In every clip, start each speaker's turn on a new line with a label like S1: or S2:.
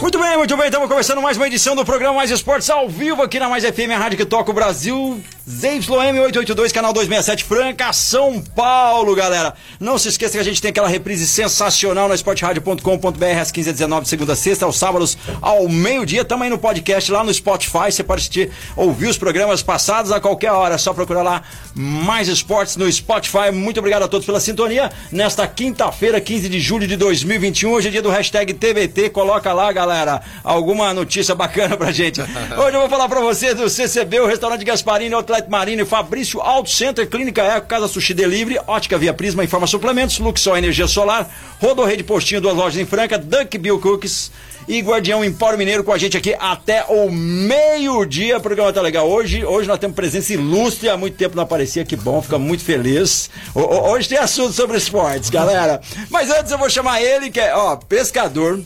S1: Muito bem, muito bem. Estamos começando mais uma edição do programa Mais Esportes ao vivo aqui na Mais FM, a rádio que toca o Brasil. ZYM 882, canal 267, Franca, São Paulo, galera. Não se esqueça que a gente tem aquela reprise sensacional na esportradio.com.br às 15h19, segunda a sexta, aos sábados ao meio-dia. Também no podcast lá no Spotify. Você pode assistir, ouvir os programas passados a qualquer hora. É só procurar lá Mais Esportes no Spotify. Muito obrigado a todos pela sintonia. Nesta quinta-feira, 15 de julho de 2021, hoje é dia do hashtag TBT. Coloca lá, galera, alguma notícia bacana pra gente. Hoje eu vou falar pra você do CCB, o restaurante Gasparini, Marino, Fabrício Auto Center, Clínica Eco, Casa Sushi Delivery, Ótica Via Prisma, Informa Suplementos, Luxol Energia Solar, Rodorrede Postinho, duas lojas em Franca, Dunk Bill Cookies e Guardião Empório Mineiro com a gente aqui até o meio-dia. O programa tá legal. Hoje, hoje nós temos presença ilustre, há muito tempo não aparecia, que bom, fica muito feliz. O- hoje tem assunto sobre esportes, galera. Mas antes eu vou chamar ele, que é, ó, pescador.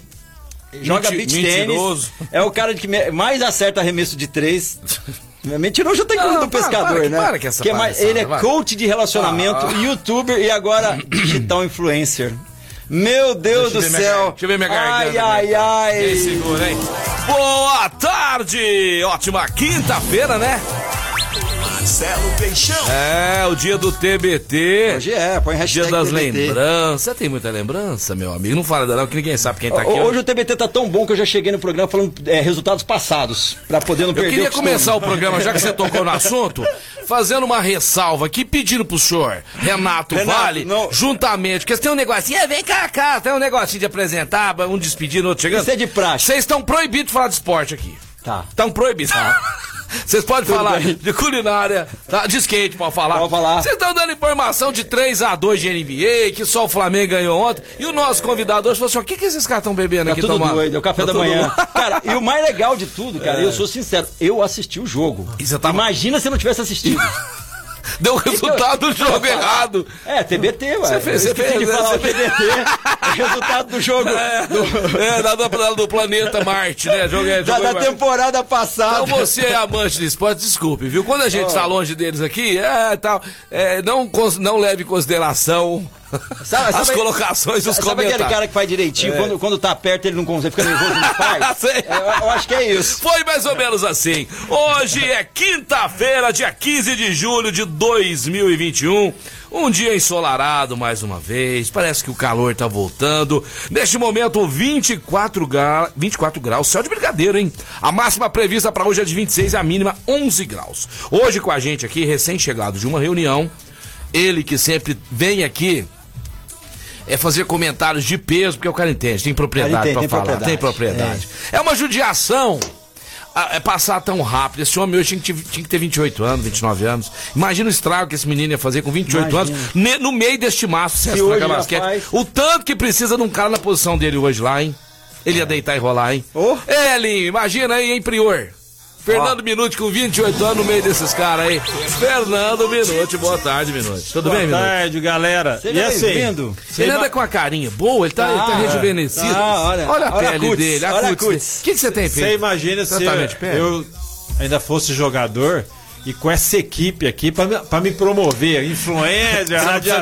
S1: Joga beach tênis. É o cara que mais acerta arremesso de três. Mentiroso já tem coisa do
S2: para,
S1: pescador,
S2: para,
S1: né?
S2: para com essa
S1: Que é mais- ele é coach de relacionamento,
S2: Ah.
S1: youtuber e agora digital influencer. Meu Deus do
S2: minha
S1: céu.
S2: gar- deixa eu ver minha garganta.
S1: Ai, ai, ai.
S2: Quem segura, hein? Boa tarde! Ótima quinta-feira, né?
S3: Marcelo Peixão.
S2: É, o dia do TBT.
S1: Hoje é, põe hashtag
S2: Dia das
S1: TBT.
S2: lembranças. Você tem muita lembrança, meu amigo? Não fala dela, não, que ninguém sabe quem tá aqui.
S1: Hoje o TBT tá tão bom que eu já cheguei no programa falando é, resultados passados, pra poder não
S2: Eu
S1: perder
S2: queria
S1: o
S2: começar o programa, já que você tocou no assunto, fazendo uma ressalva aqui, pedindo pro senhor, Renato,
S1: Renato,
S2: Vale,
S1: não.
S2: juntamente, porque tem um negocinho, é, vem cá, cá, tem um negocinho de apresentar, um despedindo, outro chegando.
S1: Isso é de praxe.
S2: Vocês estão proibidos de falar de esporte aqui.
S1: Tá.
S2: Estão proibidos. Vocês podem
S1: Tudo
S2: falar
S1: bem.
S2: de culinária, tá? de skate, pode falar.
S1: Pode falar.
S2: Vocês estão dando informação de 3x2 de NBA, que só o Flamengo ganhou ontem. E o nosso convidado hoje falou assim: o que, que esses caras estão bebendo
S1: Tá
S2: aqui
S1: tudo
S2: tomando?
S1: doido, é o café
S2: Tá
S1: da manhã. Cara, e o mais legal de tudo, cara, eu sou sincero, eu assisti o jogo.
S2: Tava-
S1: Imagina se eu não tivesse assistido.
S2: Deu o resultado do jogo errado.
S1: É, TBT, ué.
S2: Você fez- você fez,
S1: de
S2: né?
S1: falar o TBT. o resultado do jogo. do-
S2: É, da, da- do planeta Marte, né? Jogo, é,
S1: da,
S2: jogo
S1: da
S2: em Marte.
S1: temporada passada.
S2: Então você é amante de esporte, desculpe, viu? Quando a gente tá longe deles aqui, é tal, é, não, não leve em consideração
S1: Sabe-
S2: as
S1: sabe-
S2: colocações e os
S1: Sabe aquele cara que faz direitinho, quando, quando tá perto ele não consegue, fica nervoso, não faz? É, eu, eu acho que é isso.
S2: Foi mais ou menos assim. Hoje é quinta-feira, dia 15 de julho de 2021. Um dia ensolarado mais uma vez. Parece que o calor tá voltando. Neste momento, 24, gra... 24 graus. Céu de brincadeira, hein? A máxima prevista para hoje é de 26 e a mínima 11 graus. Hoje com a gente aqui, recém-chegado de uma reunião. Ele que sempre vem aqui é fazer comentários de peso, porque o cara entende, tem propriedade
S1: tem
S2: falar,
S1: propriedade,
S2: tem propriedade. É. uma judiação ah, é passar tão rápido. Esse homem hoje tinha que, ter, tinha que ter 28 anos, 29 anos. Imagina o estrago que esse menino ia fazer com 28
S1: Imagina.
S2: anos, ne- no meio deste maço,
S1: Se
S2: César Braga Basquete.
S1: faz.
S2: O tanto que precisa de um cara na posição dele hoje lá, hein? Ele ia deitar e rolar, hein?
S1: Oh.
S2: É, Linho, imagina aí, hein, Prior? Fernando Minuti com 28 anos no meio desses caras aí. Fernando Minuti, boa tarde, Minuti. Tudo bem,
S4: Boa
S2: Minuti?
S4: tarde, galera.
S1: Seja
S4: e assim,
S1: bem-vindo.
S2: Ele anda com a carinha boa, ele tá, ele tá
S1: Ah,
S2: rejuvenescido.
S1: tá, olha,
S2: olha a
S1: olha a
S2: pele
S1: cutis,
S2: dele, a
S1: olha a
S2: cutis. O que que você tem
S4: você
S2: feito?
S4: imagina se
S2: pele?
S4: eu ainda fosse jogador e com essa equipe aqui pra me, promover, influencer, rádio.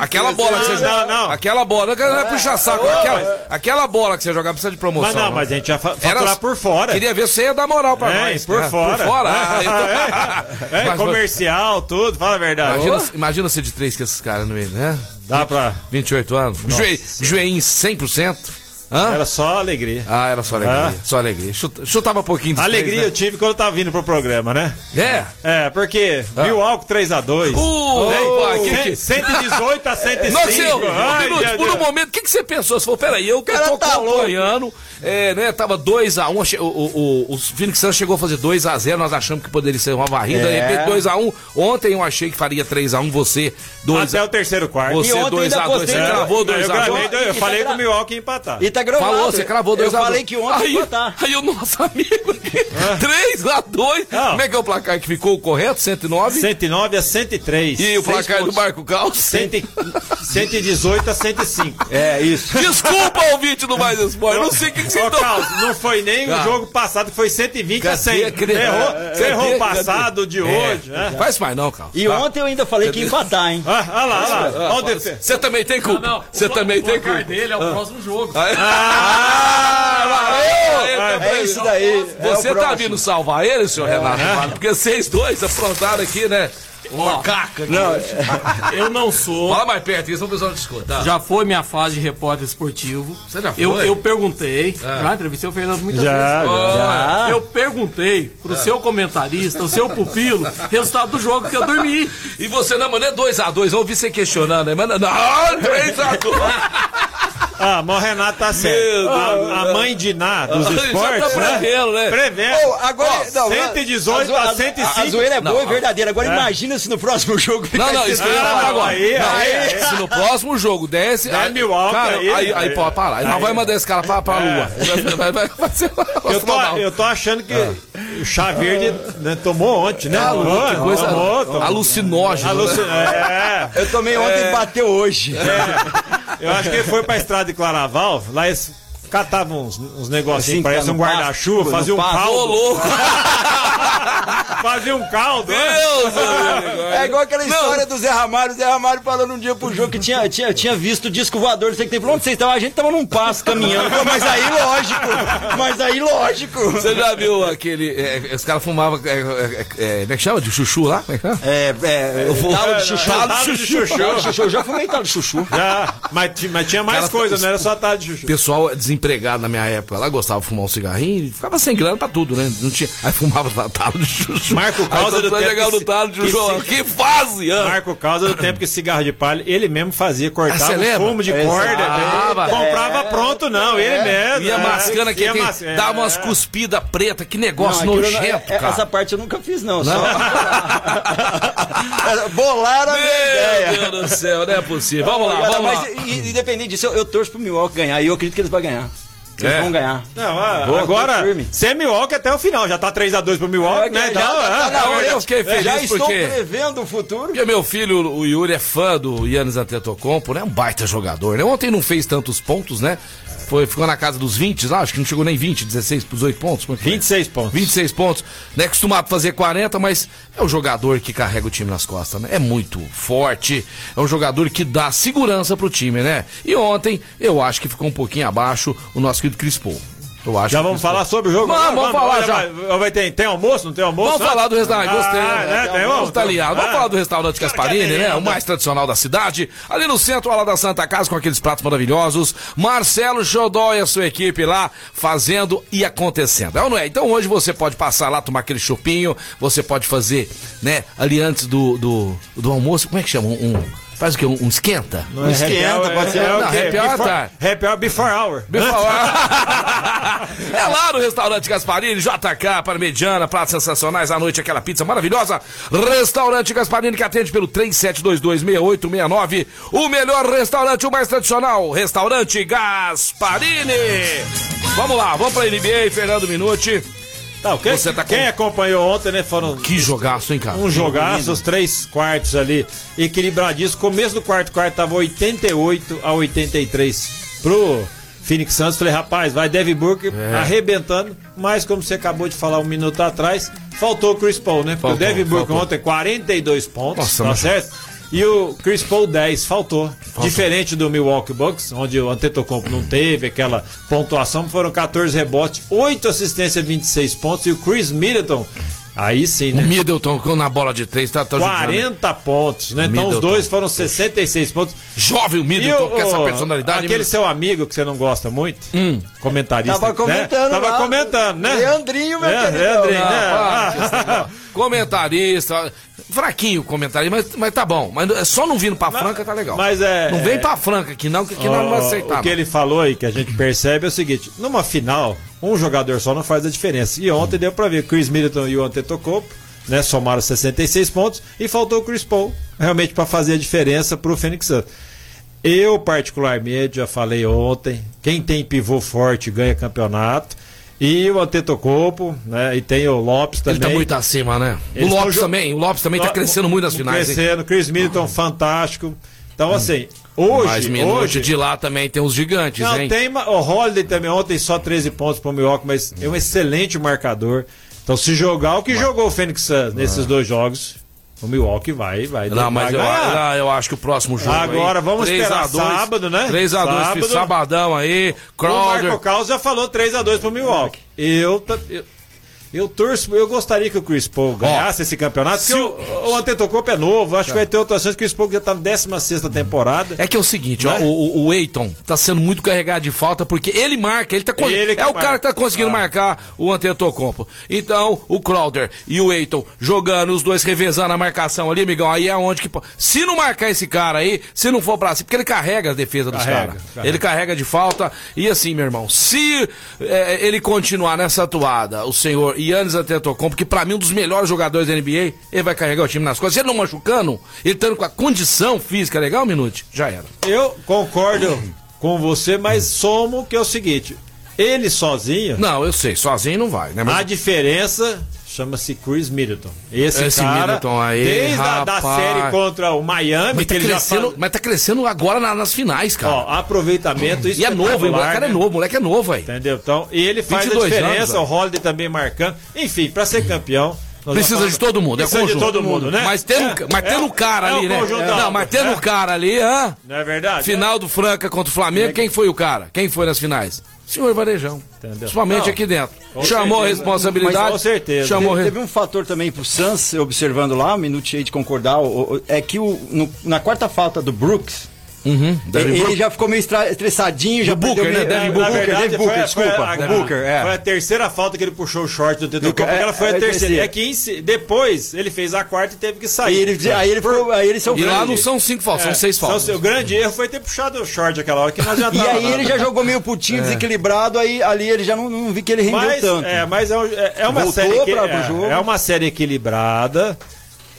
S2: Aquela bola que você
S4: Não,
S2: joga.
S4: não.
S2: Aquela bola, não é puxar saco. Aquela, aquela bola que você jogar precisa de promoção.
S4: Mas não,
S2: né?
S4: mas a gente ia faturar por fora.
S2: Queria ver se você ia dar moral pra
S4: É,
S2: nós.
S4: por
S2: né?
S4: fora.
S2: Por fora. Ah, então-
S4: É, comercial, tudo, fala a verdade.
S2: Imagina, imagina ser de três com esses caras no meio, né?
S4: Dá pra.
S2: 28 anos. Joe, joelhinho 100%. Hã?
S4: Era só alegria.
S2: Ah, era só alegria.
S4: Ah.
S2: Só alegria. Chuta- chutava um pouquinho de
S4: alegria eu
S2: três,
S4: tive quando eu tava vindo pro programa, né?
S2: né?
S4: É, porque Milwaukee 3x2.
S2: Uh, pai, que que-
S4: 118 a 105.
S2: Não, seu,
S4: Ai,
S2: um minuto,
S4: meu
S2: por um
S4: Deus.
S2: momento, o que, que você pensou? Você falou, peraí, eu que
S1: cara
S2: tô
S1: tá
S2: acompanhando, é, né, tava 2x1, o, o, o, o Phoenix Suns chegou a fazer 2x0, nós achamos que poderia ser uma varrida, de
S1: É.
S2: repente 2x1, ontem eu achei que faria 3x1, você 2x1.
S4: Até o terceiro quarto.
S2: Você
S1: E ontem ainda
S2: 2x2,
S1: postei
S2: você
S1: que-
S2: cravou
S4: eu, gravei,
S2: 2x2.
S4: eu
S1: tá
S4: falei
S1: gra-
S4: que o Milwaukee ia empatar.
S1: E tá
S2: Falou, você cravou 2x2.
S1: Eu falei que ontem
S2: aí,
S1: ia botar.
S2: aí o nosso amigo aqui, 3x2.
S4: Não.
S2: Como é que é o placar que ficou correto? 109?
S4: 109 a 103.
S2: E o placar do
S4: pontos.
S2: Marco Caos?
S4: 100 118 a 105.
S1: É, isso.
S2: Desculpa, ouvinte do Mais Esporte, eu não sei o que, que você
S4: Ô,
S2: tá...
S4: Carlos, não foi nem o jogo passado, que foi 120 a
S2: Cadê
S4: 100.
S2: aquele-
S4: Errou,
S2: é,
S4: você errou
S2: cadê-
S4: o passado,
S2: cadê?
S4: de
S2: É,
S4: hoje. né?
S2: Faz mais não, Carlos.
S1: E ontem eu ainda falei que ia empatar, hein?
S4: Ah, olha lá, olha lá. Olha o defe-
S2: Você também tem culpa. Você também tem culpa.
S5: dele é o próximo jogo.
S2: Ah, valeu!
S1: É isso daí.
S2: Você
S1: é o
S2: tá vindo salvar ele, senhor Renato? Vale? Porque vocês dois aprontaram aqui, né? Uma caca.
S1: Não,
S5: Eu não sou.
S2: Fala mais perto, isso o pessoal te escuta.
S5: Já foi minha fase de repórter esportivo.
S2: Você já foi?
S5: Eu, eu perguntei.
S2: Ah.
S5: Já entrevistei o Fernando muitas
S4: Já,
S5: vezes.
S1: já.
S5: Eu perguntei pro seu comentarista, o seu pupilo, resultado do jogo que eu dormi.
S2: E você não, mano, é 2x2. Eu ouvi você questionando, né? Mano, não, 3x2.
S4: Ah, mas o Renato tá certo.
S2: Meu
S4: A, a mãe de Ná dos
S2: tá
S4: esportes, né?
S2: prevendo, né?
S4: Prevendo.
S1: Ô, agora, não,
S4: 118
S1: a,
S4: a
S1: a,
S4: 105.
S1: a zoeira é boa e verdadeira. Agora imagina se no próximo jogo.
S2: Não, não, isso que eu ia falar
S4: Ah,
S2: agora.
S4: aí,
S2: Não,
S4: aí,
S2: aí,
S4: aí.
S2: Se no próximo jogo desce.
S4: Der Milwaukee
S2: cara,
S4: aí,
S2: aí, aí,
S4: aí.
S2: pode parar. Aí vai mandar esse cara pra, pra lua. Vai, vai, vai ser
S4: Eu tô, eu tô achando que o chá verde né, tomou ontem, né?
S2: Ah,
S4: Tomou,
S2: que coisa
S4: tomou, tomou.
S2: alucinógena.
S4: Alucin-
S2: né?
S4: É,
S1: Eu tomei ontem e bateu hoje.
S4: Eu acho que ele foi pra estrada de Claraval, lá eles catavam uns, uns negocinhos,
S1: Assim,
S4: parece um
S1: no pasto,
S4: guarda-chuva, fazia um caldo.
S2: louco!
S4: Fazia um caldo.
S2: Deus.
S1: É igual aquela história do Zé Ramário. O Zé Ramário falando um dia pro jogo que tinha, tinha, tinha visto o disco voador. Não sei o que tem. Falou, onde vocês estavam? A gente tava num passo caminhando. Mas aí lógico. Mas aí lógico.
S2: Você já viu aquele. é, os caras fumavam. É, é, é, como é que chama? De chuchu lá? Como é que chama?
S1: É, é, talo de chuchu.
S4: Talo de chuchu.
S1: Talo de chuchu. Eu já fumei talo de chuchu.
S4: Já, mas, mas tinha mais
S2: Cara,
S4: coisa,
S2: os-
S4: não era só tarde de chuchu.
S2: Pessoal desempregado na minha época lá gostava de fumar um cigarrinho e ficava sem grana pra tudo, né? Não tinha, aí fumava talo de chuchu.
S4: Marco Causa do tempo
S2: legal
S4: que
S2: no
S4: se-
S2: talo de
S4: que
S2: chuchu.
S4: se-
S2: Que fase! ah.
S4: Marco causa do tempo que cigarro de palha, ele mesmo fazia,
S2: Ah,
S4: cortava
S2: lembra?
S4: fumo de
S1: Exato.
S4: corda, né?
S2: Ah,
S4: comprava pronto não, ele mesmo.
S2: Ia
S4: é.
S2: mascando aqui,
S4: Ia mas- é.
S2: dava umas cuspidas pretas, que negócio
S1: não-
S2: nojento,
S1: é-
S2: cara.
S1: Essa parte eu nunca fiz, não. Só... Bolaram a minha ideia.
S2: Meu Deus do céu, não é possível. Vamos lá, vamos lá.
S1: mas, independente disso, eu, eu torço pro Milwaukee ganhar. E eu acredito que eles vão ganhar. Eles
S2: É.
S1: vão ganhar.
S4: Não, ah,
S1: Boa,
S4: agora, sem Milwaukee até o final, já tá 3x2 pro Milwaukee, né?
S1: já,
S4: Então,
S1: tá-
S4: ah,
S1: na hora.
S2: eu fiquei feliz
S1: já estou
S2: porque-
S1: prevendo o futuro.
S2: Porque meu filho, o Yuri, é fã do Yannis Antetokounmpo, né? Um baita jogador, né? Ontem não fez tantos pontos, né? Foi, ficou na casa dos 20 lá, acho que não chegou nem 20, 16 para 18 pontos. é foi?
S4: 26 pontos.
S2: 26 pontos, né? Costumado fazer 40, mas é o jogador que carrega o time nas costas, né? É muito forte, é um jogador que dá segurança pro time, né? E ontem, eu acho que ficou um pouquinho abaixo o nosso querido Chris Paul. Eu acho
S4: Já vamos falar sobre o jogo?
S2: Vamos, vamos falar
S4: olha,
S2: já.
S4: Vai, vai ter, tem almoço? Não tem almoço?
S2: Vamos falar do restaurante, gostei.
S4: Ah,
S2: né?
S4: né? Tem
S2: Vamos
S4: almoço?
S2: italiano. Vamos
S4: Ah.
S2: falar do restaurante Gasparini, né? O mais tradicional da cidade. Ali no centro, lado da Santa Casa, com aqueles pratos maravilhosos. Marcelo Xodó e a sua equipe lá fazendo e acontecendo. É ou não é? Então hoje você pode passar lá, tomar aquele chupinho. Você pode fazer, né? Ali antes do, do, do almoço. Como é que chama? Um. um- faz o quê? Um, um esquenta?
S4: Não é
S1: Esquenta,
S4: happy hour,
S1: pode ser.
S4: é, é
S2: Não, happy hour
S4: Before-
S2: tá.
S4: Happy hour before hour.
S2: Me falar. É lá no restaurante Gasparini, JK, Parmegiana, pratos sensacionais à noite, aquela pizza maravilhosa. Restaurante Gasparini que atende pelo 37226869. O melhor restaurante, o mais tradicional. Restaurante Gasparini. Vamos lá, vamos pra NBA, Fernando Minuti.
S4: Tá, quem,
S2: Você tá com-
S4: quem acompanhou ontem, né? Foram
S2: Que jogaço, hein, cara?
S4: um jogaço, os três quartos ali, equilibradíssimo. Começo do quarto quarto tava 88 a 83 pro Phoenix Suns. Falei, rapaz, vai Devin Booker
S2: É.
S4: arrebentando, mas como você acabou de falar um minuto atrás, faltou o Chris Paul, né? Porque
S2: Faltou,
S4: o Devin Booker
S2: faltou.
S4: ontem 42 pontos,
S2: Nossa,
S4: tá certo? E o Chris Paul 10 faltou. Diferente do Milwaukee Bucks, onde o Antetokounmpo não teve aquela pontuação, foram 14 rebotes, 8 assistências, 26 pontos e o Chris Middleton Aí sim,
S2: O
S4: né?
S2: Middleton com- na bola de três tá, tá jogando.
S4: 40 pontos, né? Então os
S2: Middleton.
S4: dois foram 66 pontos.
S2: Jovem o
S4: E
S2: Middleton
S4: o,
S2: com essa personalidade.
S4: aquele seu amigo que você não gosta muito, comentarista,
S1: Tava
S4: né?
S1: comentando
S4: Tava
S1: lá.
S4: comentando, né?
S1: Leandrinho, meu
S4: é. Leandrinho,
S2: Não,
S4: né? Ah,
S2: negócio. Comentarista, fraquinho o comentarista, mas, mas tá bom. Mas é só não vindo pra Franca tá legal.
S4: mas é-
S2: Não vem pra Franca aqui não, que aqui nós não vai
S4: Ó,
S2: aceitar.
S4: O que
S2: não.
S4: ele falou aí, que a gente percebe, é o seguinte: numa final, um jogador só não faz a diferença. E ontem deu pra ver que o Chris Middleton e o Antetokounmpo, né, somaram 66 pontos e faltou o Chris Paul, realmente pra fazer a diferença pro Phoenix Suns. Eu, particularmente, já falei ontem, quem tem pivô forte ganha campeonato. E o Antetokounmpo, né, e tem o Lopes
S2: Ele
S4: também.
S2: tá muito acima, né?
S4: Eles
S2: o Lopes também, o Lopes também tá crescendo muito nas finais, hein?
S4: Crescendo, Chris Middleton, fantástico. Então, assim, hoje,
S2: Mais minuto
S4: hoje
S2: de lá também tem os gigantes,
S4: não,
S2: hein?
S4: tem o Holiday também ontem só 13 pontos pro Milwaukee, mas é um excelente marcador. Então, se jogar o que jogou o Phoenix Suns nesses dois jogos, o Milwaukee vai, vai,
S2: Não, mas eu, não, eu acho que o próximo jogo.
S4: Agora,
S2: aí,
S4: vamos
S2: 3
S4: esperar
S2: a 2,
S4: sábado, né?
S2: 3x2,
S4: Sábado.
S2: sabadão aí.
S4: O
S2: Crowder.
S4: Marco Caos já falou 3x2 pro Milwaukee. Eu, eu, eu torço, eu gostaria que o Chris Paul ganhasse esse campeonato,
S2: se
S4: porque o, o Antetokounmpo é novo, acho que vai ter outras chances, o Chris Paul já tá na 16 temporada.
S2: É que é o seguinte,
S4: Né?
S2: ó, o, o- o Eiton tá sendo muito carregado de falta porque ele marca, ele tá con-
S4: Ele que
S2: é o
S4: marca.
S2: cara que tá conseguindo
S4: Ah.
S2: marcar o Antetokounmpo. Então, o Crowder e o Eiton jogando, os dois revezando a marcação ali, amigão, aí é onde que po- se não marcar esse cara aí, se não for pra cima, porque ele carrega a defesa dos
S4: Carrega,
S2: caras.
S4: carrega.
S2: Ele carrega de falta e assim, meu irmão, se é, ele continuar nessa atuada, o senhor Yannis Antetokounmpo, que pra mim é um dos melhores jogadores da NBA, ele vai carregar o time nas costas. Se ele não machucando, ele estando com a condição física legal, Minute, já era.
S4: Eu concordo com você, mas somo que é o seguinte: ele sozinho,
S2: Não, eu sei, sozinho não vai, né?
S4: a
S2: Mas
S4: diferença chama-se Chris Middleton. Esse,
S2: Esse
S4: cara,
S2: Middleton aí,
S4: desde a da
S2: rapaz.
S4: série contra o Miami,
S2: mas
S4: que
S2: tá,
S4: ele já
S2: crescendo,
S4: fala,
S2: mas tá crescendo agora na- nas finais, cara.
S4: ó, aproveitamento
S2: e é novo? O é
S4: né?
S2: novo, o moleque é novo aí.
S4: Entendeu? Então, e ele faz a
S2: 22
S4: diferença,
S2: anos,
S4: o Holiday também marcando. Enfim, pra ser campeão. nós
S2: Precisa de todo mundo, é
S4: Precisa de
S2: conjunto.
S4: todo mundo, né?
S2: Mas tendo,
S4: É,
S2: mas tendo
S4: é,
S2: o cara
S4: é
S2: ali, né? Não, mas tendo
S4: é.
S2: o cara ali, hã?
S4: Não é verdade?
S2: Final do Franca contra o Flamengo, quem foi o cara? Quem foi nas finais? Senhor Varejão.
S4: Entendeu?
S2: Principalmente
S4: Não,
S2: aqui dentro. Chamou a
S4: certeza.
S2: responsabilidade.
S4: Mas com certeza.
S2: Chamou a
S1: Teve,
S2: re-
S1: teve um fator também pro Suns, observando lá, um minuto aí de concordar, é que o, no- na quarta falta do Brooks,
S2: Uhum,
S1: ele, já ficou meio estressadinho, já
S2: Booker, né? Devin
S1: é,
S2: Booker.
S4: Na verdade,
S1: Devin Booker,
S4: foi-
S1: desculpa.
S4: foi a,
S1: Booker, é.
S4: Foi a terceira falta que ele puxou o short do
S1: Do-
S4: porque ela foi
S1: é,
S4: a
S1: é a
S4: terceira. É que em depois ele fez a quarta e teve que
S1: Aí
S4: sair.
S1: ele, aí ele, ficou, aí ele saiu
S2: E lá
S1: grande.
S2: não são cinco faltas, são seis faltas.
S4: seu grande erro foi ter puxado o short aquela hora que nós já
S1: E
S4: tava
S1: aí
S4: lá.
S1: ele já jogou meio putinho, desequilibrado, aí ali ele já não, não vi que ele rendeu
S4: mas,
S1: tanto.
S4: É, mas é, um- é- é uma
S1: Voltou
S4: série que,
S1: pra-
S4: é,
S1: pro jogo.
S4: é uma série equilibrada,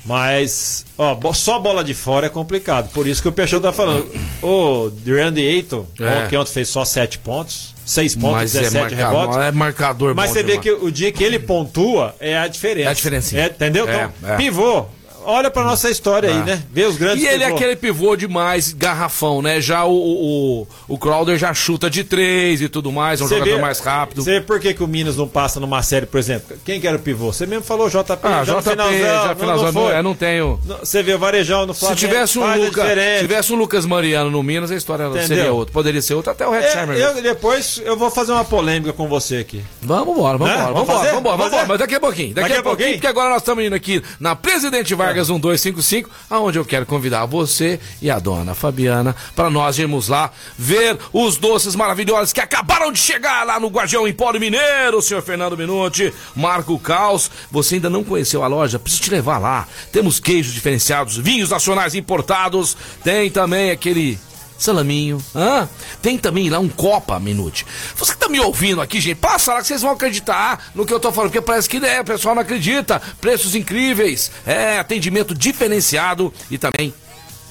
S4: mas ó, só bola de fora é complicado. Por isso que o Peixoto tá falando. O Durand Ayton,
S2: É.
S4: que ontem fez só 7 pontos, 6 pontos,
S2: Mas é
S4: 17
S2: marcador,
S4: rebotes.
S2: é marcador
S4: Mas você vê
S2: demais.
S4: que o dia que ele pontua é a diferença.
S2: É a diferencinha.
S4: É, entendeu?
S2: É,
S4: então,
S2: é.
S4: pivô. Olha pra nossa história aí,
S2: É.
S4: né? Vê os grandes
S2: E ele é aquele pivô demais, garrafão, né? Já o, o, o, Crowder já chuta de três e tudo mais, é um
S4: Você
S2: jogador
S4: vê-
S2: mais rápido.
S4: Você vê por que, que o Minas não passa numa série, por exemplo? Quem que era o pivô? Você mesmo falou JP.
S2: Ah,
S4: já no
S2: JP, já
S4: não-
S2: finalzão,
S4: não
S2: é, não tenho.
S4: Não, Você vê o Varejão no
S2: Se
S4: Flamengo.
S2: tivesse um,
S4: faz a
S2: Luca,
S4: diferença.
S2: tivesse um Lucas Mariano no Minas, a história
S4: Entendeu?
S2: seria outra. Poderia ser outra, até o Red
S4: É, eu, depois eu vou fazer uma polêmica com você aqui.
S2: Vamos embora, vamos
S4: Né?
S2: embora,
S4: Vamos
S2: vamos embora,
S4: fazer?
S2: vamos embora,
S4: Vamos fazer?
S2: mas daqui a pouquinho, daqui, a pouquinho, porque agora nós estamos indo aqui na Presidente Vargas 1255, aonde eu quero convidar você e a dona Fabiana para nós irmos lá ver os doces maravilhosos que acabaram de chegar lá no Guardião Empório Mineiro, senhor Fernando Minuti, Marco Caos. Você ainda não conheceu a loja? Preciso te levar lá. Temos queijos diferenciados, vinhos nacionais importados, tem também aquele Salaminho. Hã? Tem também lá um Copa Minute. Você que tá me ouvindo aqui, gente, passa lá que vocês vão acreditar no que eu tô falando, porque parece que é, o pessoal não acredita. Preços incríveis, é, atendimento diferenciado e também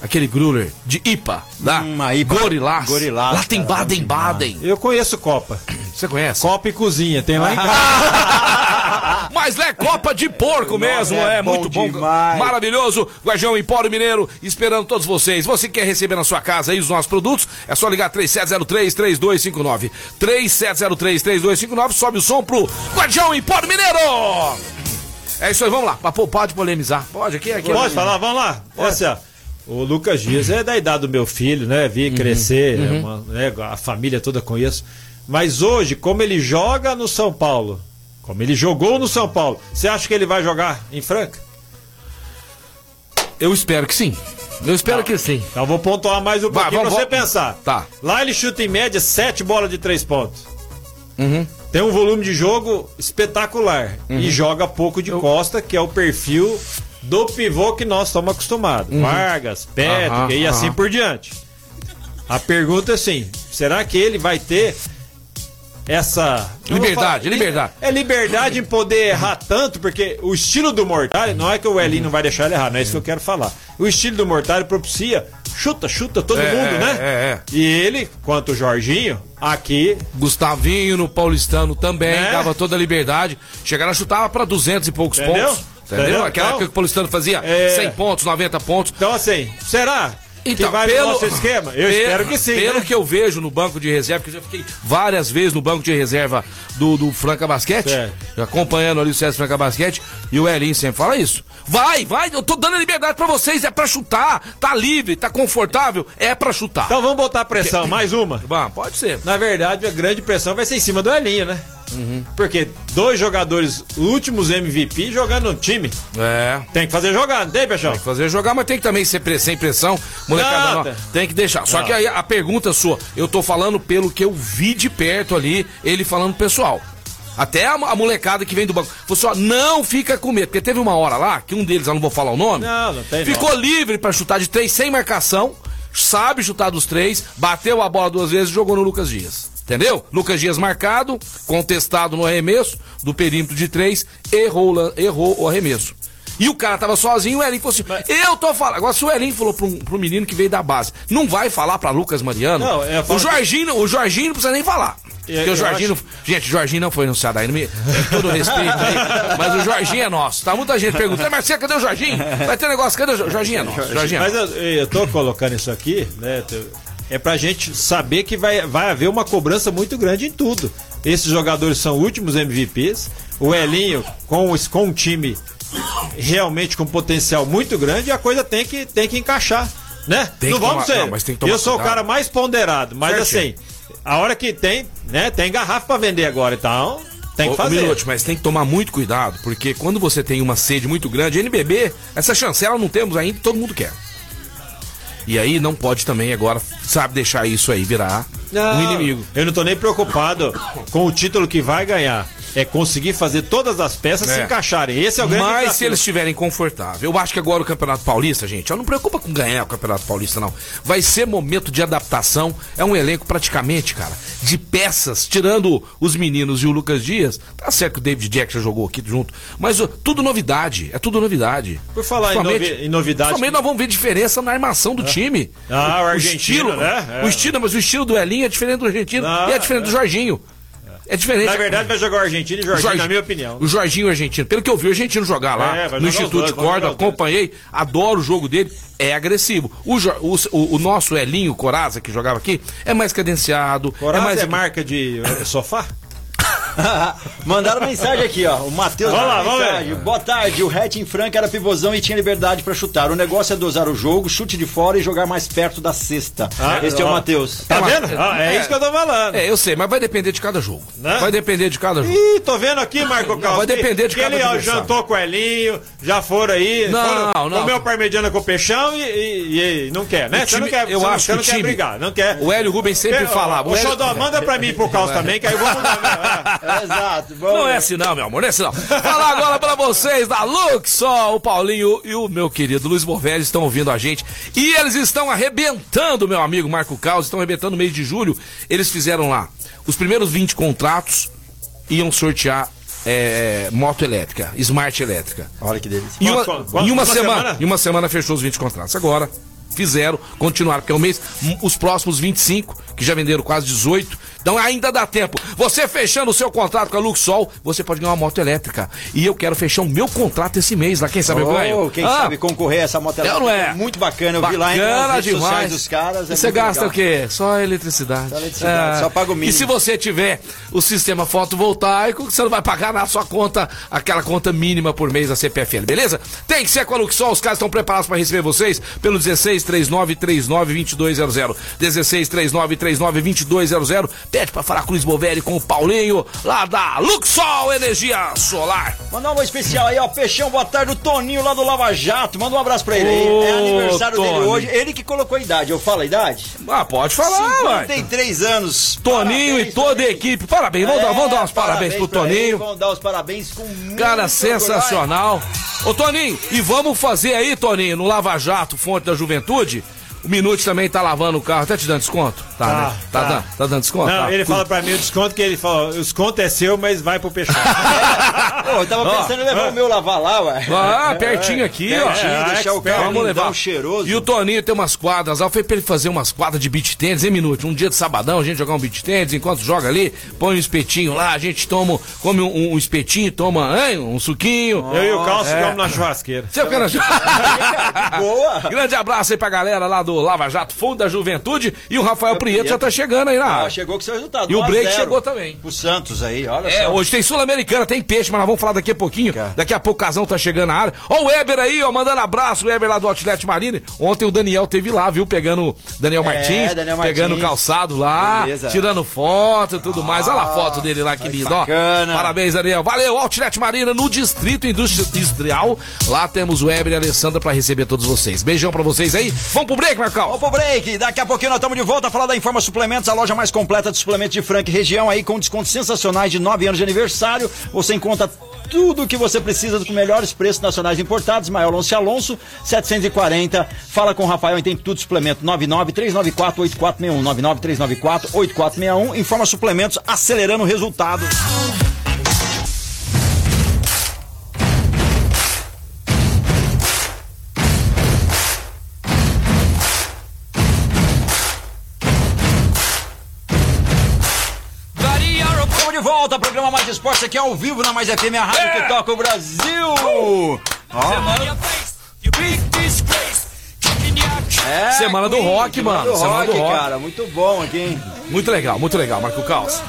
S2: aquele gruler de IPA, lá.
S1: Hum, a IPA.
S2: Gorilás.
S1: Gorilás,
S2: Lá tem Baden-Baden.
S4: Eu conheço Copa.
S2: Você conhece?
S4: Copa e cozinha, tem lá em casa.
S2: Mas é Copa de Porco mesmo,
S1: é
S2: é,
S1: bom
S2: muito bom,
S1: demais.
S2: maravilhoso. Guardião Empório Mineiro, esperando todos vocês. Você que quer receber na sua casa aí os nossos produtos, é só ligar 3703-3259. 3703-3259, sobe o som pro Guardião Empório Mineiro. É isso aí, vamos lá, pra poupar de polemizar. Pode, aqui, aqui.
S4: Pode falar, vamos lá. Essa, o Lucas Dias é da idade do meu filho, né? Vi
S2: Uhum,
S4: crescer, é uma- né, a família toda conheço. Mas hoje, como ele joga no São Paulo, como ele jogou no São Paulo, você acha que ele vai jogar em Franca?
S2: Eu espero que sim. Eu espero que sim.
S4: Então eu vou pontuar mais um
S2: Vai,
S4: pouquinho pra
S2: vamos-
S4: você pensar.
S2: Tá.
S4: Lá ele chuta em média 7 bolas de 3 pontos.
S2: Uhum.
S4: Tem um volume de jogo espetacular. E joga pouco de costa, que é o perfil do pivô que nós estamos acostumados. Vargas, Patrick
S2: Aham,
S4: e assim
S2: aham.
S4: por diante. A pergunta é assim: será que ele vai ter essa. eu vou
S2: Liberdade, liberdade.
S4: É liberdade em poder errar tanto, porque o estilo do Mortari, não é que o Elinho não vai deixar ele errar, não é isso que eu quero falar. O estilo do Mortari propicia chuta, chuta todo
S2: É,
S4: mundo, né?
S2: é, é.
S4: E ele, quanto o Jorginho, aqui
S2: Gustavinho no Paulistano também,
S4: É.
S2: dava toda a liberdade. Chegaram a chutar pra 200 e poucos
S4: Entendeu?
S2: pontos. Entendeu? Aquela
S4: Então,
S2: época que o Paulistano fazia
S4: é.
S2: 100 pontos, 90 pontos.
S4: Então, assim, será
S2: Então,
S4: que vai no nosso esquema? Eu
S2: pe-
S4: espero que sim.
S2: Pelo
S4: né?
S2: que eu vejo no banco de reserva, porque eu já fiquei várias vezes no banco de reserva do, do Franca Basquete,
S4: Certo.
S2: acompanhando ali o César Franca Basquete, e o Elinho sempre fala isso. Vai, vai, eu tô dando a liberdade pra vocês, é pra chutar, tá livre, tá confortável, é pra chutar.
S4: Então vamos botar pressão, mais uma.
S2: Bom, pode ser.
S4: Na verdade, a grande pressão vai ser em cima do Elinho, né? Porque dois jogadores últimos MVP jogando no time.
S2: É.
S4: Tem que fazer jogar, não tem, Peixão?
S2: Tem que fazer jogar, mas tem que também ser sem pressão. Molecada,
S4: Não,
S2: não, tem que deixar. Só
S4: Não.
S2: que aí a pergunta sua, eu tô falando pelo que eu vi de perto ali, ele falando pessoal. Até a, a molecada que vem do banco. Falou assim, ó, não fica com medo. Porque teve uma hora lá, que um deles, eu não vou falar o nome,
S4: Não, não tem
S2: ficou livre pra chutar de três sem marcação, sabe chutar dos três, bateu a bola duas vezes e jogou no Lucas Dias. Entendeu? Lucas Dias marcado, contestado no arremesso, do perímetro de três, errou, errou o arremesso. E o cara tava sozinho, o Elinho falou assim: Eu tô falando. Agora, se o Elinho falou pro, pro menino que veio da base, não vai falar pra Lucas Mariano?
S4: Não, eu falo
S2: o Jorginho, o Jorginho não precisa nem falar.
S4: Eu-
S2: Porque o
S4: eu
S2: Jorginho.
S4: acho-
S2: Gente, o Jorginho não foi anunciado ainda. Me, todo respeito aí. Mas o Jorginho é nosso. Tá muita gente perguntando, Marcelo, cadê o Jorginho? Vai ter negócio, cadê o Jorginho? É nosso. Jorginho é
S4: Mas
S2: nosso.
S4: eu, eu tô colocando isso aqui, né? É pra gente saber que vai, vai haver uma cobrança muito grande em tudo. Esses jogadores são últimos MVPs. O Elinho, com, os- com um time realmente com potencial muito grande, a coisa tem que, tem que encaixar. Né?
S2: Tem
S4: não
S2: que
S4: vamos
S2: tomar-
S4: ser.
S2: não, mas tem que tomar
S4: eu sou o
S2: cuidado.
S4: cara mais ponderado, mas
S2: Certinho.
S4: assim, a hora que tem, né? Tem garrafa pra vender agora, então tem que fazer.
S2: Minuto, mas tem que tomar muito cuidado, porque quando você tem uma sede muito grande, NBB, essa chancela não temos ainda, todo mundo quer. E aí não pode também agora, sabe, deixar isso aí virar um inimigo.
S4: Eu não tô nem preocupado com o título que vai ganhar. É conseguir fazer todas as peças
S2: É.
S4: se encaixarem. Esse é o grande
S2: Mas se
S4: desafio.
S2: eles estiverem confortáveis, eu acho que agora o Campeonato Paulista, gente, eu não preocupa com ganhar o Campeonato Paulista, não. Vai ser momento de adaptação. É um elenco praticamente, cara, de peças, tirando os meninos e o Lucas Dias. Tá certo que o David Jack já jogou aqui junto, mas ó, tudo novidade. É tudo novidade.
S4: Por falar em novi- em novidade-
S2: Principalmente nós vamos ver diferença na armação do time.
S4: Ah, o argentino,
S2: estilo,
S4: né? É.
S2: O estilo, mas o estilo do Elinho é diferente do argentino
S4: Não,
S2: e é diferente do Jorginho. É diferente.
S4: Na verdade, vai jogar o Argentina e Jorginho,
S2: Jorge-
S4: na minha opinião.
S2: O Jorginho argentino. Pelo que eu vi o argentino jogar lá
S4: É,
S2: no Instituto
S4: dois,
S2: de Corda, acompanhei, adoro o jogo dele, é agressivo. O, o, o- o nosso Elinho Coraza, que jogava aqui, é mais cadenciado.
S4: Coraza
S2: é mais.
S4: é marca de eh, sofá?
S1: Mandaram mensagem aqui, ó. O Matheus
S4: Vamos lá,
S1: mandou
S4: vamos ver.
S1: mensagem. Boa tarde. O Hatch em Franca era pivôzão e tinha liberdade pra chutar. O negócio é dosar o jogo, chute de fora e jogar mais perto da cesta.
S4: Ah,
S1: este é o
S4: ó.
S1: Matheus.
S4: Tá
S2: uma-
S4: vendo? Ah, é,
S2: é.
S4: isso que eu tô falando.
S2: É, eu sei, mas vai depender de cada jogo.
S4: Né?
S2: Vai depender de cada jogo.
S4: Ih, tô vendo aqui, Marco Carlos.
S2: vai depender de
S4: que
S2: cada
S4: ele ó,
S2: adversário.
S4: jantou com o Elinho, já foram aí.
S2: Não,
S4: foram,
S2: não.
S4: Comeu parmegiana com o peixão e, e- e não quer, né?
S2: O
S4: Você não
S2: time-
S4: quer,
S2: eu
S4: não-
S2: acho
S4: você
S2: que
S4: não
S2: o
S4: quer
S2: time-
S4: brigar, não quer.
S2: O Hélio Rubens sempre falava.
S4: O
S2: o Hélio-
S4: Xodó, manda pra mim pro caos também, que aí eu vou mudar. Né?
S1: Exato. Vamos
S2: Não é assim não, meu amor, não é assim não. Falar agora pra vocês da Luxol, o Paulinho e o meu querido Luiz Bovelli estão ouvindo a gente. E eles estão arrebentando, meu amigo Marco Caos, estão arrebentando no mês de julho. Eles fizeram lá os primeiros 20 contratos, iam sortear é, moto elétrica, smart elétrica.
S1: Olha que delícia.
S2: Em uma,
S4: Quanto- quanto-
S2: em uma semana,
S4: semana?
S2: Em uma semana fechou os 20 contratos. Agora fizeram, continuaram, porque é o mês, os próximos 25, que já venderam quase 18. Então ainda dá tempo. Você fechando o seu contrato com a Luxol, você pode ganhar uma moto elétrica. E eu quero fechar o meu contrato esse mês lá. Quem sabe eu ganho?
S1: Oh, quem
S2: Ah,
S1: sabe concorrer a essa moto
S2: É ou não é?
S1: Muito bacana. Eu vi lá em
S2: Bacana
S1: sociais
S2: demais.
S1: dos caras. é
S2: você gasta
S1: legal.
S2: o quê? Só eletricidade.
S1: Só eletricidade, só paga o mínimo.
S2: E se você tiver o sistema fotovoltaico, você não vai pagar na sua conta, aquela conta mínima por mês da CPFL, beleza? Tem que ser com a Luxol, os caras estão preparados para receber vocês pelo 16 39 39 2200. 16 39 39 2200. Falar com o Bovelli com o Paulinho, lá da Luxol Energia Solar.
S1: Mandar um especial aí, ó. Peixão, boa tarde. O Toninho lá do Lava Jato. Manda um abraço pra ele aí.
S2: Ô,
S1: É aniversário dele
S2: Tony.
S1: hoje. Ele que colocou a idade. Eu falo a idade?
S2: Ah, pode falar, ué.
S1: 53 anos.
S2: Toninho
S1: Parabéns,
S2: e toda a equipe. Parabéns, vamos, dar, vamos dar uns
S1: É,
S2: parabéns, pro Toninho.
S1: Vamos dar os parabéns com muito
S2: Cara,
S1: orgulho.
S2: sensacional. Ô, Toninho, e vamos fazer aí, Toninho, no Lava Jato, Fonte da Juventude. O Minute também tá lavando o carro, tá te dando desconto? Tá,
S4: Tá,
S2: né? Tá,
S4: tá.
S2: Dando, tá dando desconto?
S4: Não,
S2: Tá.
S4: ele fala pra mim o desconto que ele fala, o desconto é seu, mas vai pro Peixoto.
S1: Pô, eu tava pensando em levar o meu lavar lá, ué.
S2: Ah, pertinho aqui, ó.
S1: Pertinho,
S4: É,
S1: deixar o carro
S2: Vamos levar.
S1: cheiroso.
S2: E o Toninho tem umas quadras lá. Eu falei pra ele fazer umas quadras de beat tênis em minuto. Um dia de sabadão, a gente jogar um beat tênis. Enquanto joga ali, põe um espetinho lá. A gente toma, come um, um espetinho, toma hein, um suquinho.
S4: Eu e o Carlos
S2: É.
S4: ficamos na churrasqueira.
S2: Seu cara...
S1: Boa.
S2: Grande abraço aí pra galera lá do Lava Jato, Fundo da Juventude. E o Rafael Prieto já tá chegando aí na
S1: Ah,
S2: área.
S1: chegou com seu resultado.
S2: E o
S1: 1 a
S2: break
S1: 0
S2: chegou também.
S1: O Santos aí, olha
S2: É,
S1: só.
S2: hoje tem Sul-Americana, tem peixe, mas nós vamos falar daqui a pouquinho. Daqui a pouco o Casão tá chegando na área. Ó o Weber aí, ó, mandando abraço, o Weber lá do Outlet Marine. Ontem o Daniel teve lá, viu, pegando Daniel
S1: É,
S2: Martins,
S1: Daniel
S2: pegando
S1: Martins.
S2: calçado lá,
S1: Beleza.
S2: tirando foto e tudo mais. Olha lá a foto dele lá, que lindo, ó. Parabéns, Daniel. Valeu, Outlet Marina no Distrito Industrial. Lá temos o Weber e a Alessandra pra receber todos vocês. Beijão pra vocês aí. Vamos pro break, Marcão.
S1: Vamos pro break. Daqui a pouquinho nós estamos de volta a falar da Informa Suplementos, a loja mais completa de suplementos de Franca e região aí com descontos sensacionais de 9 anos de aniversário. Você encontra tudo o que você precisa com melhores preços nacionais importados. Maior Alonso Alonso, 740. Fala com o Rafael e tem tudo suplemento 993948461. 993948461. Informa Suplementos acelerando o resultado. Volta, programa Mais Esportes aqui ao vivo na Mais FM, a rádio que toca o Brasil. É,
S2: Semana do rock, mano.
S1: Do
S2: Semana
S1: rock,
S2: do rock.
S1: cara. Muito bom aqui, hein?
S2: Muito legal, muito legal, Marco Caos.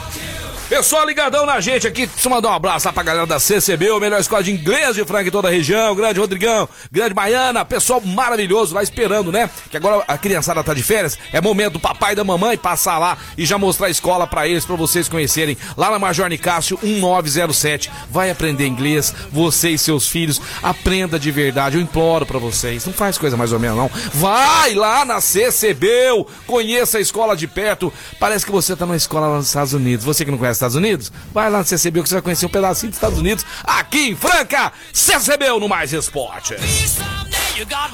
S2: Pessoal ligadão na gente aqui, deixa eu mandar um abraço lá pra galera da CCB, o melhor escola de inglês de Franca em toda a região, grande Rodrigão, grande Baiana, pessoal maravilhoso lá esperando, né? Que agora a criançada tá de férias, é momento do papai e da mamãe passar lá e já mostrar a escola pra eles, pra vocês conhecerem, lá na Major Nicásio 1907. Vai aprender inglês, você e seus filhos, aprenda de verdade, eu imploro pra vocês, não faz coisa mais ou menos não. Vai lá na CCB, conheça a escola de perto, parece que você tá numa escola lá nos Estados Unidos, você que não conhece Estados Unidos, vai lá no CCB que você vai conhecer um pedacinho dos Estados Unidos, aqui em Franca, CCB no Mais Esporte.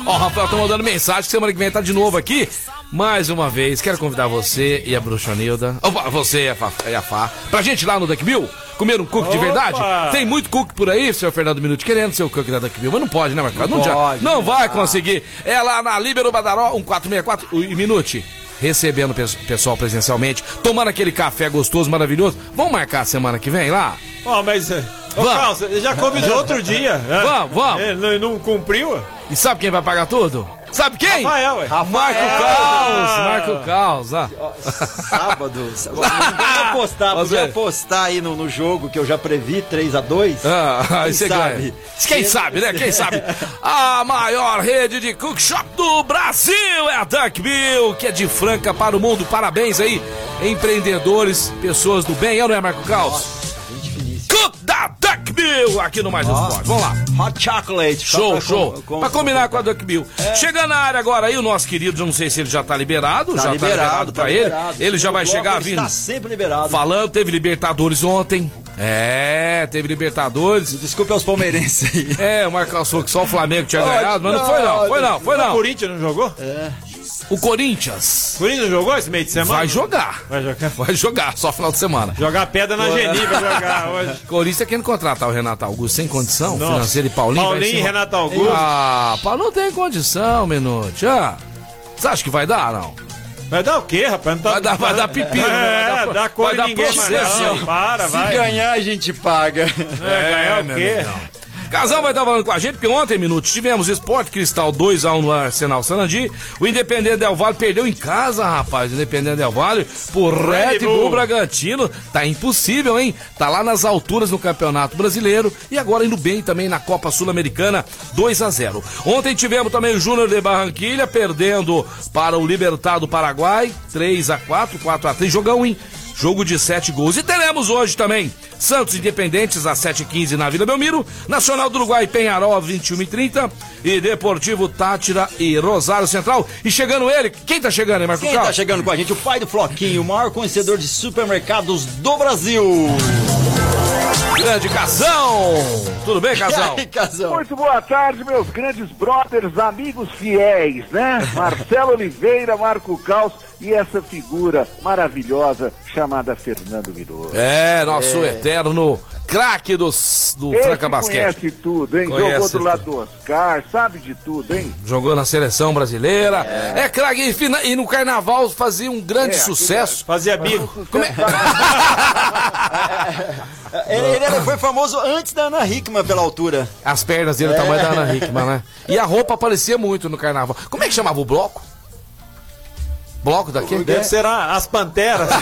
S2: Ó, Rafael, tô mandando mensagem que semana que vem tá de novo aqui. Mais uma vez, quero convidar você e a Bruxonilda, opa, você e a, Fá, e a Fá, pra gente ir lá no Duck Bill, comer um cookie de
S4: Opa!
S2: verdade. Tem muito cookie por aí, senhor Fernando Minuto, querendo ser o cookie da Duck Bill, mas não pode, né, Marcos? Não,
S1: Não
S2: já-
S1: pode,
S2: não
S1: né?
S2: vai conseguir. É lá na Líbero Badaró, 1464, e Minute. Recebendo o pe- pessoal presencialmente, tomando aquele café gostoso, maravilhoso. Vamos marcar a semana que vem lá?
S4: Ó, mas. eh, Ô. Carlos, já convidou outro dia. né?
S2: Vamos, vamos.
S4: Ele não cumpriu?
S2: E sabe quem vai pagar tudo? Sabe quem?
S4: Rafael, ué.
S2: Marco
S1: Rafael.
S2: Caos, Marco Caos, ah.
S1: Sábado. sábado. Podia apostar,
S2: Mas
S1: podia apostar aí no, no jogo que eu já previ, 3x2.
S2: Ah, você
S1: sabe?
S2: ganha. Quem sabe, né? Quem sabe? A maior rede de cook shop do Brasil é a Duckbill, que é de Franca para o mundo. Parabéns aí, empreendedores, pessoas do bem. É ou não é, Marco Caos?
S1: Gente finíssima.
S2: Cook Duckbill aqui no Mais Esporte. Vamos lá.
S1: Hot chocolate.
S2: Show,
S1: Pra-
S2: show.
S1: com- com-
S2: pra combinar com a Duck Bill. Chegando na área agora aí, o nosso querido, eu não sei se ele já tá liberado, já tá liberado pra ele. Ele já vai
S1: O
S2: chegar
S1: ele
S2: vindo.
S1: Está sempre liberado.
S2: Falando, teve Libertadores ontem. É, teve Libertadores.
S1: Desculpe aos palmeirenses aí.
S2: É, o Marcos falou que só o Flamengo tinha ganhado, mas não foi não, foi não, foi
S4: O
S2: não.
S4: Corinthians não jogou?
S2: O Corinthians
S4: O Corinthians jogou esse meio de semana?
S2: vai jogar.
S4: Vai jogar.
S2: Vai jogar, só final de semana.
S4: Jogar pedra na Geni vai jogar hoje.
S2: Corinthians tá querendo contratar o Renato Augusto sem condição
S4: Nossa.
S2: financeira e Paulinho.
S4: Paulinho
S2: ser
S4: e
S2: uma-
S4: Renato Augusto.
S2: Ah, Paulo não tem condição, Minute. Ah, você acha que vai dar, não?
S4: Vai dar o quê, rapaz? Não tá-
S2: Vai dar, vai dar pepino.
S4: É,
S2: vai dar,
S4: dá cor
S2: vai dar
S4: ninguém mais
S2: processo.
S4: não. Para,
S1: Se
S4: vai.
S1: ganhar, a gente paga.
S4: É, ganhar o
S2: meu
S4: quê?
S2: amigão. Casal vai estar falando com a gente, porque ontem, minutos, tivemos Esporte Cristal 2x1 no Arsenal Sanandi. O Independente Del Vale perdeu em casa, rapaz. O Independente Del Vale por Red Bull. Bragantino. Tá impossível, hein? Tá lá nas alturas no Campeonato Brasileiro e agora indo bem também na Copa Sul-Americana 2 a 0 Ontem tivemos também o Júnior de Barranquilha perdendo para o Libertado Paraguai 3 a 4 4 a 3 Jogão, hein? Jogo de sete gols. E teremos hoje também Santos Independentes às 7h15 na Vila Belmiro, Nacional do Uruguai Penharol às 21h30 e Deportivo Tátira e Rosário Central. E chegando ele, quem tá chegando aí, Marco
S1: Quem tá
S2: Carlos?
S1: chegando com a gente? O pai do Floquinho, o maior conhecedor de supermercados do Brasil.
S2: Grande Casão! Tudo bem, Casão?
S1: Aí, Casão?
S6: Muito boa tarde, meus grandes brothers, amigos fiéis, né? Marcelo Oliveira, Marco Caos e essa figura maravilhosa chamada Fernando Minoso.
S2: É, nosso eterno craque do, do
S6: Esse
S2: Franca Basquete.
S6: conhece tudo, hein?
S2: Conhece
S6: Jogou do
S2: tudo.
S6: lado do Oscar, sabe de tudo, hein?
S2: Jogou na seleção brasileira. É, craque. E, e no carnaval fazia um grande
S6: É,
S2: sucesso.
S4: Fazia bico.
S6: Como é?
S1: Ele, ele foi famoso antes da Ana Hickman pela altura.
S2: As pernas dele, o tamanho da Ana Hickman, né? E a roupa aparecia muito no carnaval. Como é que chamava o bloco? Bloco daquele?
S4: Deve ser a- as panteras.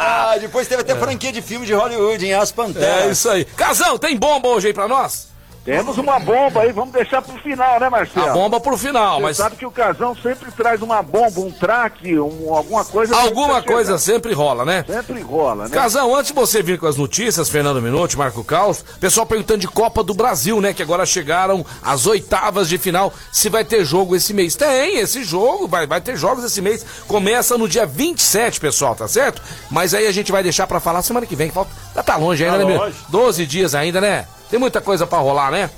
S1: Ah, depois teve até franquia de filme de Hollywood, em As Panteras.
S2: É isso aí. Casão, tem bomba hoje aí pra nós?
S6: Temos uma bomba aí, vamos deixar pro final, né, Marcelo?
S2: A bomba pro final,
S6: Você
S2: mas
S6: sabe que o Casão sempre traz uma bomba, um traque, um, alguma coisa.
S2: alguma coisa
S6: chegar.
S2: sempre rola, né?
S6: Sempre rola, né?
S2: Casão, antes de você vir com as notícias, Fernando Minuti, Marco Caos, pessoal perguntando de Copa do Brasil, né? Que agora chegaram as oitavas de final. Se vai ter jogo esse mês. Tem, esse jogo, vai, vai ter jogos esse mês. Começa no dia 27, pessoal, tá certo? Mas aí a gente vai deixar pra falar semana que vem. que Falta, já tá longe ainda,
S4: Tá
S2: né,
S4: longe.
S2: meu? 12 dias ainda, né? Tem muita coisa pra rolar, né?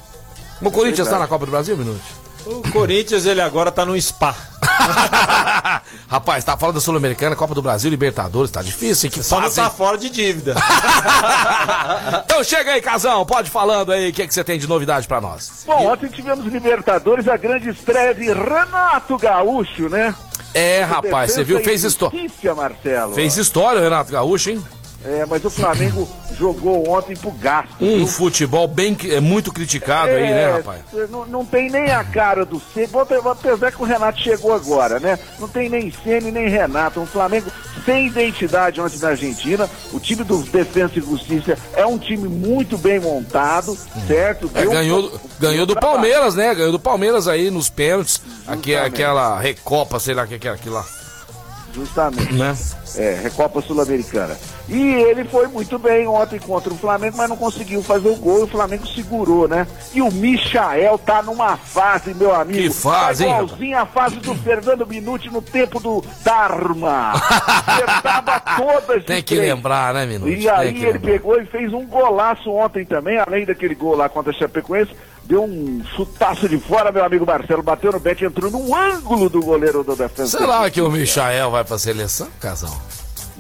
S2: O Corinthians tá na Copa do Brasil, Minuti?
S4: O Corinthians, ele agora tá num spa.
S2: Rapaz, tá falando da Sul-Americana, Copa do Brasil, Libertadores, tá difícil, hein? Que
S4: Só não
S2: fase, hein?
S4: tá fora de dívida.
S2: então chega aí, Casão, pode falando aí o que, que você tem de novidade pra nós.
S6: Bom, ontem tivemos Libertadores, a grande estreia de Renato Gaúcho, né?
S2: É, rapaz, você viu? Fez, histó
S6: Justiça, Marcelo.
S2: fez história o Renato Gaúcho, hein?
S6: É, mas o Flamengo jogou ontem pro gasto.
S2: Um
S6: viu?
S2: futebol bem é muito criticado aí, né,
S6: É,
S2: rapaz?
S6: Não, não tem nem a cara do C. Bom, Apesar que o Renato chegou agora, né? Não tem nem Ceni nem Renato. Um Flamengo sem identidade ontem na Argentina. O time do Defensa e Justiça é um time muito bem montado, certo?
S2: É,
S6: Deu um-
S2: ganhou, ganhou do. Palmeiras, né? Ganhou do Palmeiras aí nos pênaltis. Aqui,
S6: Justamente.
S2: aquela recopa, sei lá o que é aquilo lá.
S6: Justamente.
S2: Né?
S6: É, Recopa Sul-Americana. E ele foi muito bem ontem contra o Flamengo, mas não conseguiu fazer o gol e o Flamengo segurou, né? E o Michael tá numa fase, meu amigo.
S2: Que fase,
S6: tá igualzinho a fase do Fernando Minuti no tempo do Dharma. Acertava todas
S2: Tem que
S6: três.
S2: lembrar, né, Minuto?
S6: E aí ele pegou e fez um golaço ontem também, além daquele gol lá contra a Chapecoense, deu um chutaço de fora, meu amigo Marcelo, bateu no bet, entrou no ângulo do goleiro do defesa.
S2: Será que o Michael vai pra seleção, casal?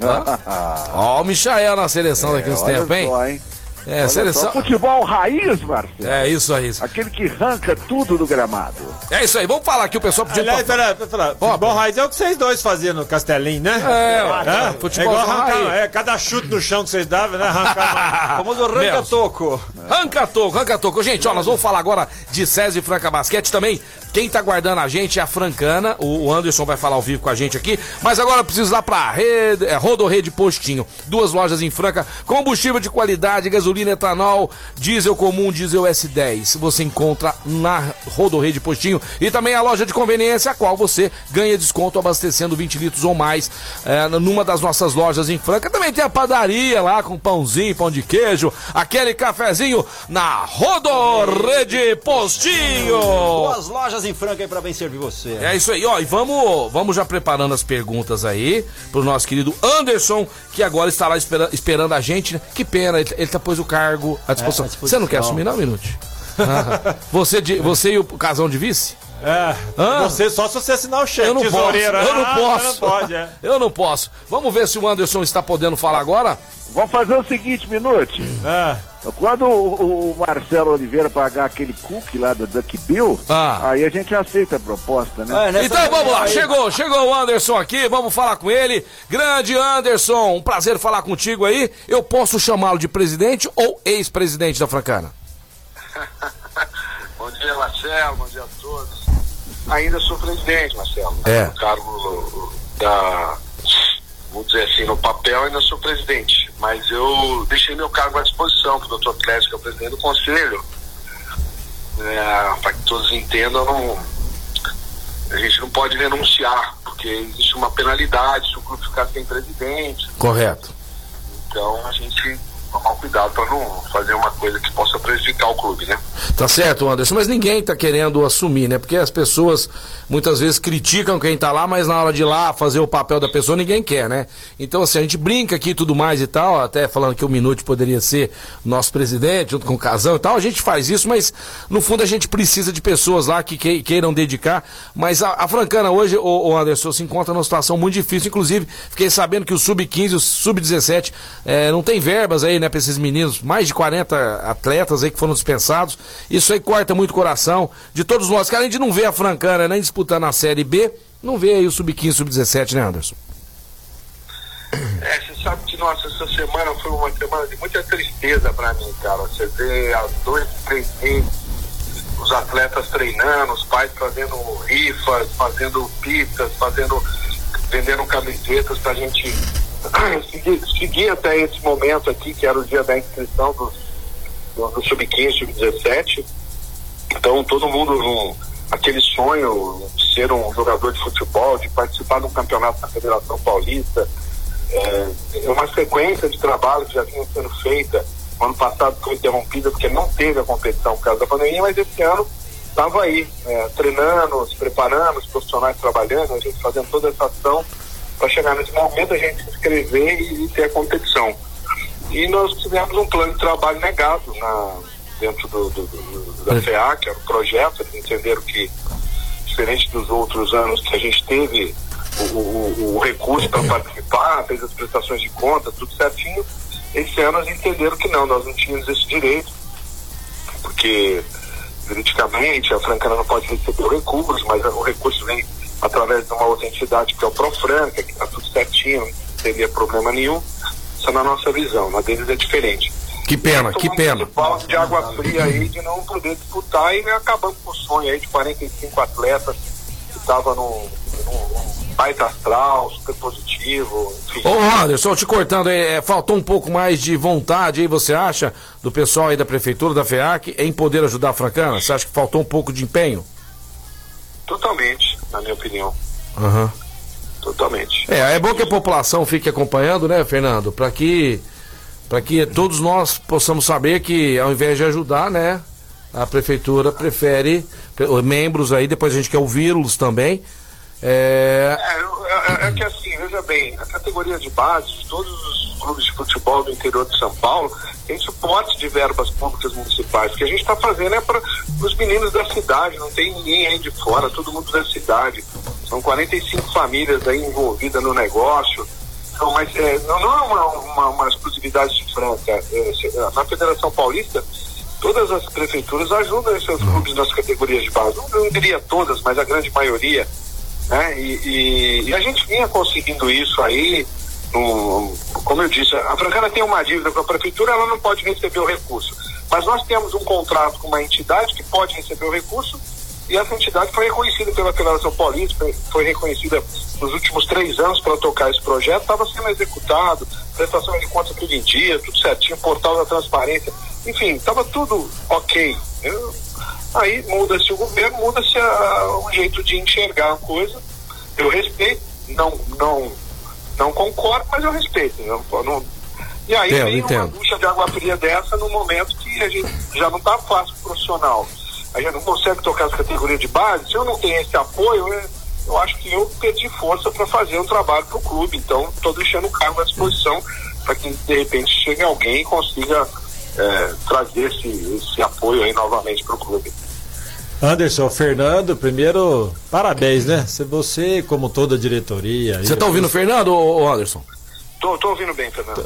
S2: Ó, o Michael na seleção daqui uns
S6: É, Olha
S2: tempos, hein?
S6: só, hein?
S2: É,
S6: Olha
S2: seleção.
S6: só, futebol raiz, Marcelo.
S2: É isso aí. isso.
S6: Aquele que arranca tudo do gramado.
S2: É isso aí. Vamos falar aqui, o pessoal pediu
S4: Aliás,
S2: pra...
S4: pera, pera, pera. Futebol raiz é o que vocês dois faziam no Castelinho, né?
S2: É,
S4: Hã?
S2: futebol
S4: é igual arrancar,
S2: raiz.
S4: é, cada chute no chão que vocês davam, né? Arrancar.
S1: Famoso ranca-toco.
S2: Ranca Toco, Ranca Toco. Gente, ó, nós vamos falar agora de César e Franca Basquete também. Quem tá guardando a gente é a Francana. O Anderson vai falar ao vivo com a gente aqui. Mas agora eu preciso ir lá pra rede, é, Rodorrede Postinho. Duas lojas em Franca. Combustível de qualidade, gasolina, etanol, diesel comum, diesel S10. Você encontra na Rodorrede Postinho. E também a loja de conveniência, a qual você ganha desconto abastecendo 20 litros ou mais é, numa das nossas lojas em Franca. Também tem a padaria lá com pãozinho, pão de queijo, aquele cafezinho na Rodorrede Postinho.
S1: Duas lojas em Franca aí pra bem servir você.
S2: É isso aí, ó. E vamos, vamos já preparando as perguntas aí pro nosso querido Anderson, que agora está lá espera- esperando a gente. né? Que pena, ele, ele tá pôs o cargo à disposição.
S1: É, à disposição.
S2: Você não quer assumir, não, Minute? Ah, você, de- você e o casão de vice?
S4: É,
S2: Hã?
S4: você só se você assinar o cheque.
S2: Eu não posso,
S4: tesoureiro.
S2: eu não
S4: Ah,
S2: posso.
S4: Não pode, é.
S2: Eu não posso. Vamos ver se o Anderson está podendo falar agora?
S6: Vamos fazer o seguinte, Minute.
S4: É.
S6: Quando o, o Marcelo Oliveira pagar aquele cookie lá do Duck Bill,
S2: Ah.
S6: aí a gente aceita a proposta, né?
S1: É,
S2: Então vamos lá,
S1: aí-
S2: chegou, chegou o Anderson aqui, vamos falar com ele. Grande Anderson, um prazer falar contigo aí. Eu posso chamá-lo de presidente ou ex-presidente da Francana?
S7: Bom dia, Marcelo. Bom dia a todos. Ainda sou presidente, Marcelo.
S2: É.
S7: No cargo da. Vou dizer assim, no papel ainda sou presidente. Mas eu deixei meu cargo à disposição para o doutor Clécio, que é o presidente do conselho. É, para que todos entendam, não, a gente não pode renunciar, porque existe uma penalidade se o clube ficar sem presidente.
S2: Correto.
S7: Então a gente tomar cuidado para não fazer uma coisa que possa prejudicar o clube, né?
S2: Tá certo, Anderson, mas ninguém tá querendo assumir, né? Porque as pessoas muitas vezes criticam quem tá lá, mas na hora de ir lá fazer o papel da pessoa ninguém quer, né? Então, assim, a gente brinca aqui e tudo mais e tal, até falando que o Minute poderia ser nosso presidente, junto com o Casão e tal, a gente faz isso, mas no fundo a gente precisa de pessoas lá que que- queiram dedicar. Mas a, a Francana hoje, o Anderson, se encontra numa situação muito difícil. Inclusive, fiquei sabendo que o Sub-15, o Sub-17, eh, não tem verbas aí, né, pra esses meninos, mais de 40 atletas aí que foram dispensados. Isso aí corta muito o coração de todos nós, que além de não ver a Francana nem disputando a Série B, não vê aí o Sub-15, Sub-17, né, Anderson?
S7: É, você sabe que, nossa, essa semana foi uma semana de muita tristeza para mim, cara. Você vê há dois, três meses os atletas treinando, os pais fazendo rifas, fazendo pizzas, fazendo, vendendo camisetas pra gente seguir, seguir até esse momento aqui, que era o dia da inscrição dos, do, do Sub-15, Sub-17. Então todo mundo aquele sonho de ser um jogador de futebol, de participar de um campeonato da Federação Paulista, é, é uma sequência de trabalho que já vinha sendo feita. O ano passado foi interrompida porque não teve a competição por causa da pandemia, mas esse ano estava aí, é, treinando, se preparando, os profissionais trabalhando, a gente fazendo toda essa ação para chegar nesse momento a gente se inscrever e, e ter a competição. E nós tivemos um plano de trabalho negado na, dentro do, do- do- da FEA, que era o projeto, eles entenderam que, diferente dos outros anos que a gente teve o, o- o recurso para participar, fez as prestações de conta, tudo certinho, esse ano eles entenderam que não, nós não tínhamos esse direito, porque juridicamente a Francana não pode receber o recurso, mas o recurso vem através de uma outra entidade que é o Profranca, que está tudo certinho, não teria problema nenhum. Isso é na nossa visão, na deles é diferente.
S2: Que pena, que pena.
S7: balde de água fria aí de não poder disputar e acabamos com o sonho aí de 45 atletas que estavam num, num baita astral, super positivo, enfim.
S2: Ô Anderson, te cortando é, faltou um pouco mais de vontade aí, você acha, do pessoal aí da Prefeitura, da FEAC, em poder ajudar a Francana? Você acha que faltou um pouco de empenho?
S7: Totalmente, na minha opinião.
S2: Aham.
S7: Totalmente.
S2: É, é bom que a população fique acompanhando, né, Fernando? Para que para que todos nós possamos saber que ao invés de ajudar, né, a prefeitura prefere pre- membros aí, depois a gente quer ouvi-los também. É,
S7: É, eu- é, é que assim, veja bem, a categoria de base, todos os clubes de futebol do interior de São Paulo tem suporte de verbas públicas municipais. O que a gente está fazendo é para os meninos da cidade, não tem ninguém aí de fora, todo mundo da cidade. São 45 famílias aí envolvidas no negócio. Então, mas é, não, não é uma, uma, uma exclusividade de Franca. É, na Federação Paulista, todas as prefeituras ajudam esses clubes nas categorias de base. Não, não diria todas, mas a grande maioria né? E, e- e a gente vinha conseguindo isso aí, no- como eu disse, a Francana tem uma dívida com a prefeitura, ela não pode receber o recurso. Mas nós temos um contrato com uma entidade que pode receber o recurso e essa entidade foi reconhecida pela Federação Paulista, foi, reconhecida nos últimos três anos para tocar esse projeto, estava sendo executado, prestação de contas tudo em dia, tudo certinho, portal da transparência, enfim, estava tudo ok. Eu- Aí muda-se o governo, muda-se o jeito de enxergar a coisa. Eu respeito, não, não, não concordo, mas eu respeito. Não, não- e aí
S2: Entendo,
S7: vem uma
S2: entendo.
S7: ducha de água fria dessa no momento que a gente já não está fácil pro profissional. A gente não consegue tocar as categorias de base. Se eu não tenho esse apoio, eu, eu acho que eu perdi força para fazer um trabalho para o clube. Então, estou deixando o cargo à disposição para que de repente chegue alguém e consiga é, trazer esse, esse apoio aí novamente para o clube.
S4: Anderson, Fernando, primeiro, parabéns, né? Se você, como toda a diretoria.
S2: você tá ouvindo o Fernando, ô Anderson?
S7: Tô, tô ouvindo bem, Fernando.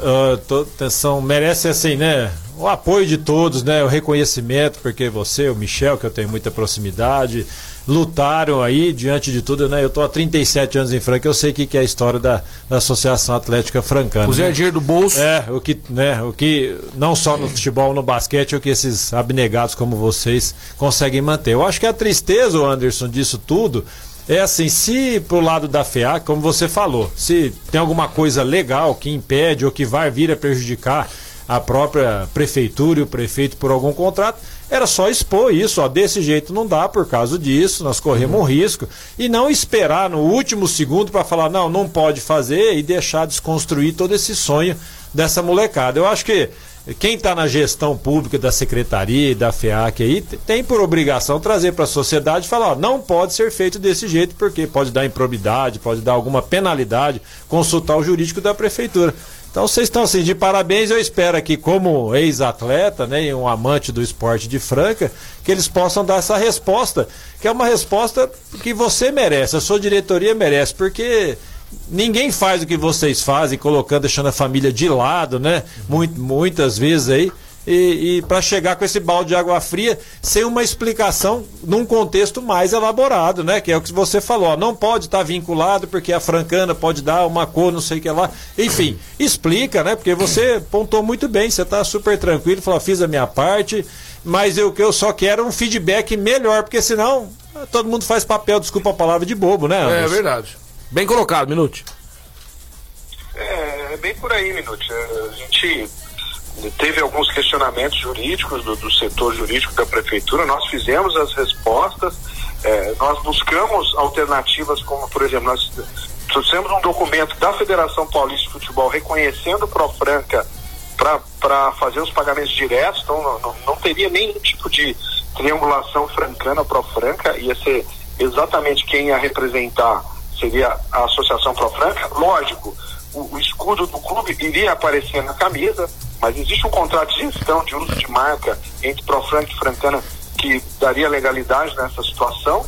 S4: To- são, merece assim, né? O apoio de todos, né? O reconhecimento, porque você, o Michel, que eu tenho muita proximidade, lutaram aí diante de tudo, né? Eu tô há 37 anos em Franca, eu sei o que, que é a história da, da Associação Atlética Francana.
S2: Puseram
S4: né?
S2: dinheiro do bolso.
S4: É, o que, né, o que não só no futebol, no basquete, o que esses abnegados como vocês conseguem manter. Eu acho que a tristeza, o Anderson, disso tudo é assim, se pro lado da FEA, como você falou, se tem alguma coisa legal que impede ou que vai vir a prejudicar a própria prefeitura e o prefeito por algum contrato, era só expor isso, ó, desse jeito não dá por causa disso, nós corremos um risco. E não esperar no último segundo para falar, não, não pode fazer e deixar desconstruir todo esse sonho dessa molecada. Eu acho que quem está na gestão pública da secretaria e da FEAC aí tem por obrigação trazer para a sociedade e falar, ó, não pode ser feito desse jeito, porque pode dar improbidade, pode dar alguma penalidade, consultar o jurídico da prefeitura. Então vocês estão assim de parabéns, eu espero aqui como ex-atleta, né, e um amante do esporte de Franca, que eles possam dar essa resposta, que é uma resposta que você merece, a sua diretoria merece, porque ninguém faz o que vocês fazem, colocando, deixando a família de lado, né? Muito, muitas vezes aí. E, e para chegar com esse balde de água fria sem uma explicação num contexto mais elaborado, né? Que é o que você falou, ó, não pode estar tá vinculado porque a francana pode dar uma cor, não sei o que lá. Enfim, explica, né? Porque você pontou muito bem, você está super tranquilo, falou, fiz a minha parte, mas eu que eu só quero um feedback melhor, porque senão todo mundo faz papel, desculpa a palavra de bobo, né?
S2: É verdade. Bem colocado, Minute.
S7: É, é bem por aí, Minute. A gente teve alguns questionamentos jurídicos do, do setor jurídico da prefeitura, nós fizemos as respostas, é, nós buscamos alternativas como, por exemplo, nós trouxemos um documento da Federação Paulista de Futebol reconhecendo Profranca para fazer os pagamentos diretos, então não, não, não, teria nenhum tipo de triangulação francana Profranca, ia ser exatamente quem ia representar seria a Associação Pro Franca. Lógico, o, o, escudo do clube iria aparecer na camisa, mas existe um contrato de gestão de uso de marca entre Pro Franca e Francana que daria legalidade nessa situação.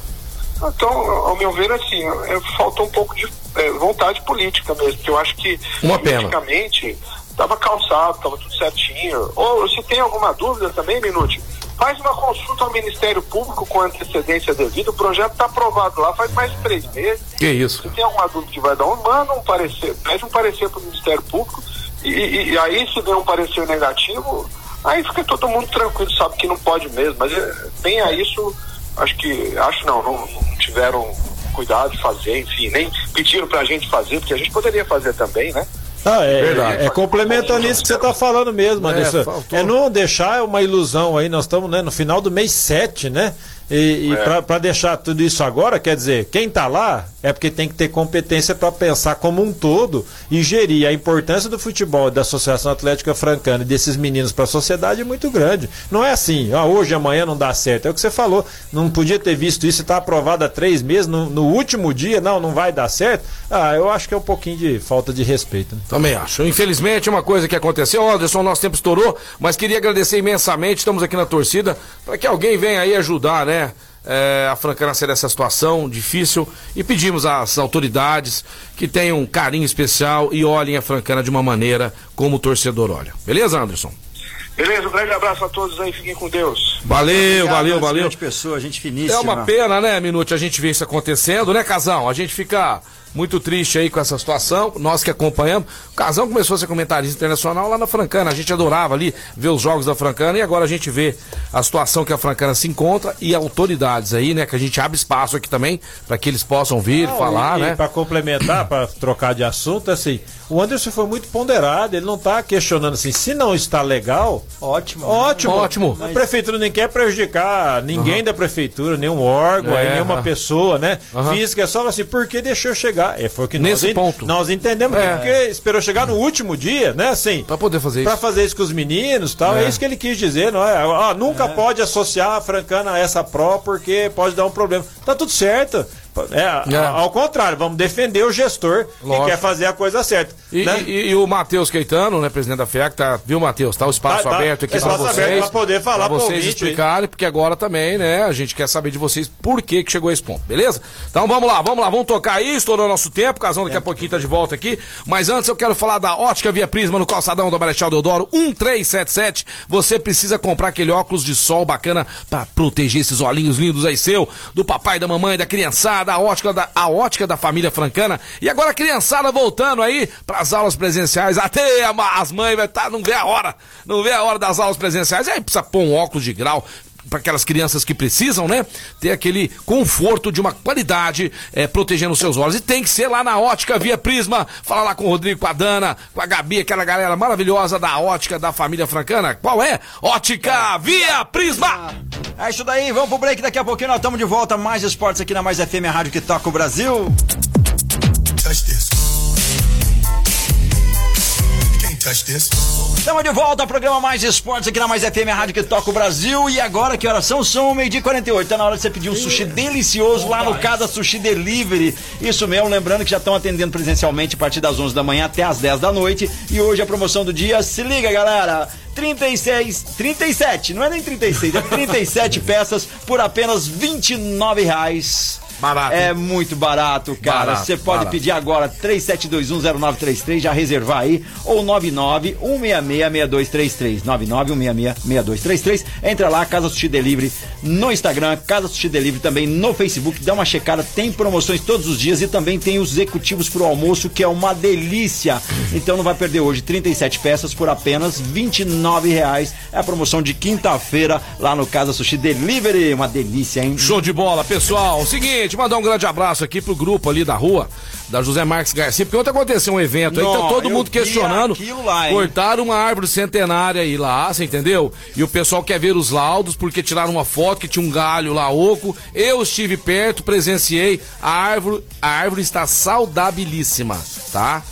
S7: Então, ao meu ver, assim, é, faltou um pouco de é, vontade política mesmo, porque eu acho que
S2: Uma
S7: politicamente estava calçado, estava tudo certinho. Ou se tem alguma dúvida também, Minute, faz uma consulta ao Ministério Público com antecedência devida, o projeto está aprovado lá faz mais de três meses.
S2: Que isso?
S7: Se tem alguma dúvida que vai dar um, manda um parecer, pede um parecer para o Ministério Público e, e, e, aí se der um parecer negativo, aí fica todo mundo tranquilo, sabe que não pode mesmo, mas é, bem a isso, acho que, acho não, não, não tiveram cuidado de fazer, enfim, nem pediram para a gente fazer, porque a gente poderia fazer também, né?
S4: Ah, é, Verdade. é, complementando isso que você está falando mesmo, Anderson. É, é não deixar uma ilusão aí, nós estamos né, no final do mês 7, né? E, e é. para deixar tudo isso agora, quer dizer, quem está lá é porque tem que ter competência para pensar como um todo e gerir. A importância do futebol, da Associação Atlética Francana e desses meninos para a sociedade é muito grande. Não é assim, ah, hoje, amanhã não dá certo. É o que você falou. Não podia ter visto isso, está aprovado há três meses, no, no, último dia, não, não vai dar certo. Ah, eu acho que é um pouquinho de falta de respeito. Né?
S2: Também acho. Infelizmente, uma coisa que aconteceu, Anderson, nosso tempo estourou, mas queria agradecer imensamente, estamos aqui na torcida, para que alguém venha aí ajudar, né? É, a Francana sair dessa situação difícil e pedimos às autoridades que tenham um carinho especial e olhem a Francana de uma maneira como o torcedor olha. Beleza, Anderson?
S7: Beleza, um grande abraço a todos aí, fiquem com Deus.
S2: Valeu, Obrigado, valeu, valeu.
S1: pessoa, gente finíssima.
S2: É uma pena, né, Minute, a gente ver isso acontecendo, né, Casão? A gente fica muito triste aí com essa situação, nós que acompanhamos. O Casão começou a ser comentarista internacional lá na Francana, a gente adorava ali ver os jogos da Francana e agora a gente vê a situação que a Francana se encontra e autoridades aí, né, que a gente abre espaço aqui também para que eles possam vir, Não, falar,
S4: e,
S2: né?
S4: Para complementar, para trocar de assunto, assim, o Anderson foi muito ponderado, ele não está questionando assim, se não está legal,
S1: ótimo.
S4: Ótimo.
S2: Ótimo.
S4: A prefeitura nem quer prejudicar ninguém uhum. da prefeitura, nenhum órgão, é, nenhuma uhum. pessoa, né? Uhum. Física, é só assim, por que deixou chegar? É, foi o que
S2: Nesse
S4: nós,
S2: ponto.
S4: nós entendemos, é. porque esperou chegar no último dia, né? Assim,
S2: para poder fazer
S4: isso.
S2: Para
S4: fazer isso com os meninos tal, é. é isso que ele quis dizer, não é? Ah, nunca é. pode associar a Francana a essa pró, porque pode dar um problema. Tá tudo certo. É, é. Ao contrário, vamos defender o gestor Lógico. que quer fazer a coisa certa.
S2: E,
S4: né?
S2: e, e o Matheus Caetano, né, presidente da FEAC, tá, viu, Matheus? Tá o espaço tá, tá. aberto aqui para vocês. Pra
S4: poder falar
S2: pra vocês explicarem, porque agora também, né, a gente quer saber de vocês por que, que chegou a esse ponto, beleza? Então vamos lá, vamos lá, vamos tocar aí, estourou nosso tempo, Casão daqui a pouquinho tá de volta aqui. Mas antes eu quero falar da Ótica Via Prisma no calçadão do Marechal Deodoro 1377. Você precisa comprar aquele óculos de sol bacana para proteger esses olhinhos lindos aí seu, do papai, da mamãe, da criançada, a ótica da. A ótica da família francana. E agora a criançada voltando aí para as aulas presenciais. Até as mães vai tá, não vê a hora, não vê a hora das aulas presenciais. Aí precisa pôr um óculos de grau, para aquelas crianças que precisam, né? Ter aquele conforto de uma qualidade é, protegendo os seus olhos. E tem que ser lá na ótica Via Prisma. Fala lá com o Rodrigo, com a Dana, com a Gabi, aquela galera maravilhosa da ótica da família francana. Qual é? Ótica Via Prisma!
S1: É isso daí, vamos pro break. Daqui a pouquinho nós estamos de volta. Mais esportes aqui na Mais FM, a rádio que toca o Brasil.
S8: touch this. You can't touch this.
S1: Estamos de volta ao programa Mais Esportes aqui na Mais FM, a rádio que toca o Brasil. E agora, que horas são? São meio-dia e 48. Tá na hora de você pedir um sushi delicioso lá no Casa Sushi Delivery. Isso mesmo, lembrando que já estão atendendo presencialmente a partir das 11 da manhã até as 10 da noite. E hoje a promoção do dia, se liga, galera. 36, 37, não é nem 36, é 37 peças por apenas 29 reais.
S2: Barato,
S1: É muito barato, cara. Você pode
S2: barato.
S1: pedir agora 37210933, já reservar aí, ou 991666233. 991666233. Entra lá, Casa Sushi Delivery no Instagram, Casa Sushi Delivery também no Facebook. Dá uma checada, tem promoções todos os dias e também tem os executivos pro almoço, que é uma delícia. Então não vai perder hoje 37 peças por apenas 29 reais. É a promoção de quinta-feira lá no Casa Sushi Delivery. Uma delícia, hein?
S2: Show de bola, pessoal. Seguinte, mandar um grande abraço aqui pro grupo ali da rua, da José Marques Garcia, porque ontem aconteceu um evento aí,
S1: Não,
S2: tá todo mundo questionando.
S1: lá,
S2: cortaram uma árvore centenária aí lá, você entendeu? E o pessoal quer ver os laudos, porque tiraram uma foto que tinha um galho lá oco. Eu estive perto, presenciei. A árvore, a árvore está saudabilíssima, tá?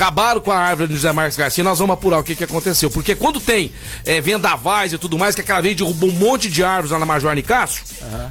S2: Acabaram com a árvore do José Marques Garcia, nós vamos apurar o que, que aconteceu. Porque quando tem é, vendavais e tudo mais, que aquela vez derrubou um monte de árvores lá na Major Nicásio,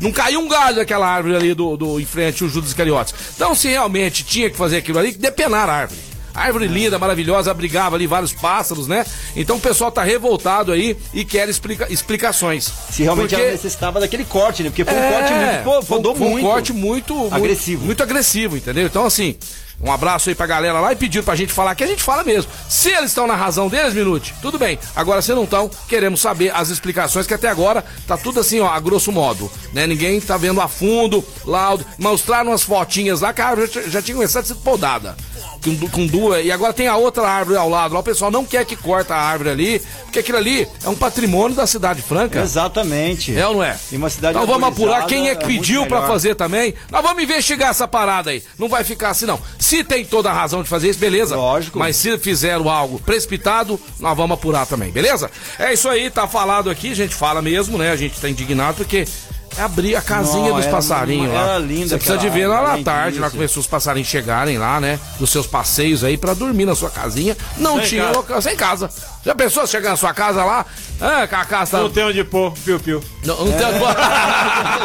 S2: não caiu um galho daquela árvore ali do, do em frente ao Judas Iscariotes. Então, se realmente tinha que fazer aquilo ali, depenar a árvore. Árvore linda, maravilhosa, abrigava ali vários pássaros, né? Então o pessoal tá revoltado aí e quer explica- explicações.
S1: Se realmente
S2: Porque-
S1: ela necessitava daquele corte, né? Porque foi um
S2: é,
S1: corte muito. Pô,
S2: foi, foi um
S1: muito.
S2: corte muito, muito-
S1: Agressivo.
S2: Muito, agressivo, entendeu? Então, assim, um abraço aí pra galera lá e pediram pra gente falar que a gente fala mesmo. Se eles estão na razão deles, Minute, tudo bem. Agora, se não estão, queremos saber as explicações, que até agora tá tudo assim, ó, a grosso modo. Né? Ninguém tá vendo a fundo, laudo. Mostraram umas fotinhas lá que a árvore já, já tinha começado a ser podada. Com, com duas, e agora tem a outra árvore ao lado. Lá o pessoal não quer que corta a árvore ali, porque aquilo ali é um patrimônio da cidade franca.
S1: Exatamente.
S2: É ou não é?
S1: E uma cidade
S2: então vamos apurar quem é que
S1: é
S2: pediu pra
S1: melhor.
S2: fazer também. Nós vamos investigar essa parada aí. Não vai ficar assim, não. Se tem toda a razão de fazer isso, beleza.
S1: Lógico.
S2: Mas se fizeram algo precipitado, nós vamos apurar também, beleza? É isso aí, tá falado aqui, a gente fala mesmo, né? A gente tá indignado porque. É Abrir a casinha
S1: Não,
S2: dos
S1: era-
S2: passarinhos lá.
S1: era linda
S2: Você precisa de ver lá na tarde, lá começou os passarinhos chegarem lá, né? Dos seus passeios aí pra dormir na sua casinha. Não
S4: Sem
S2: tinha
S4: casa.
S2: local, sem casa. Já pensou se chegar na sua casa lá? Ah, com a casa tá.
S4: Não tem onde pôr, piu-piu.
S2: Não, não tem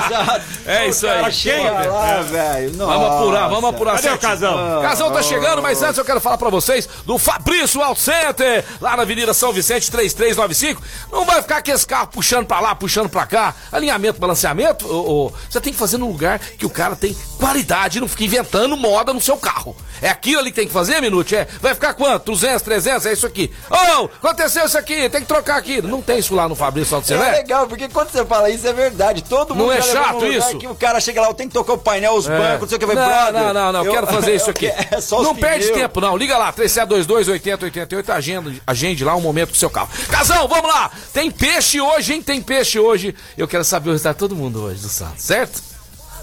S1: Exato.
S2: É isso aí.
S1: Chega lá, velho.
S2: Vamos apurar, vamos apurar.
S4: Cadê o casão?
S2: Casão tá chegando, mas antes eu quero falar pra vocês do Fabrício Auto Center, lá na Avenida São Vicente 3395. Não vai ficar com esse carro puxando pra lá, puxando pra cá. Alinhamento, balanceamento, ô, você tem que fazer num lugar que o cara tem qualidade não fica inventando moda no seu carro. É aquilo ali que tem que fazer, Minute? É, vai ficar quanto? 200, 300? É isso aqui. Ô, aconteceu isso aqui, tem que trocar aqui. Não tem isso lá no Fabrício Auto
S1: É legal, porque quando você fala isso é verdade. Todo mundo
S2: Não é chato isso?
S1: Que o cara chega lá, eu tenho que tocar o painel, os
S2: É.
S1: bancos, não sei o que vai
S2: não,
S1: brother,
S2: não, não, não,
S1: eu-
S2: quero fazer isso aqui.
S1: É só os
S2: não perde
S1: pneus.
S2: tempo, não. Liga lá, 3722 8088, agenda, agende lá um momento pro seu carro. Casão, vamos lá! Tem peixe hoje, hein? Tem peixe hoje. Eu quero saber o resultado de todo mundo hoje do Santos, certo?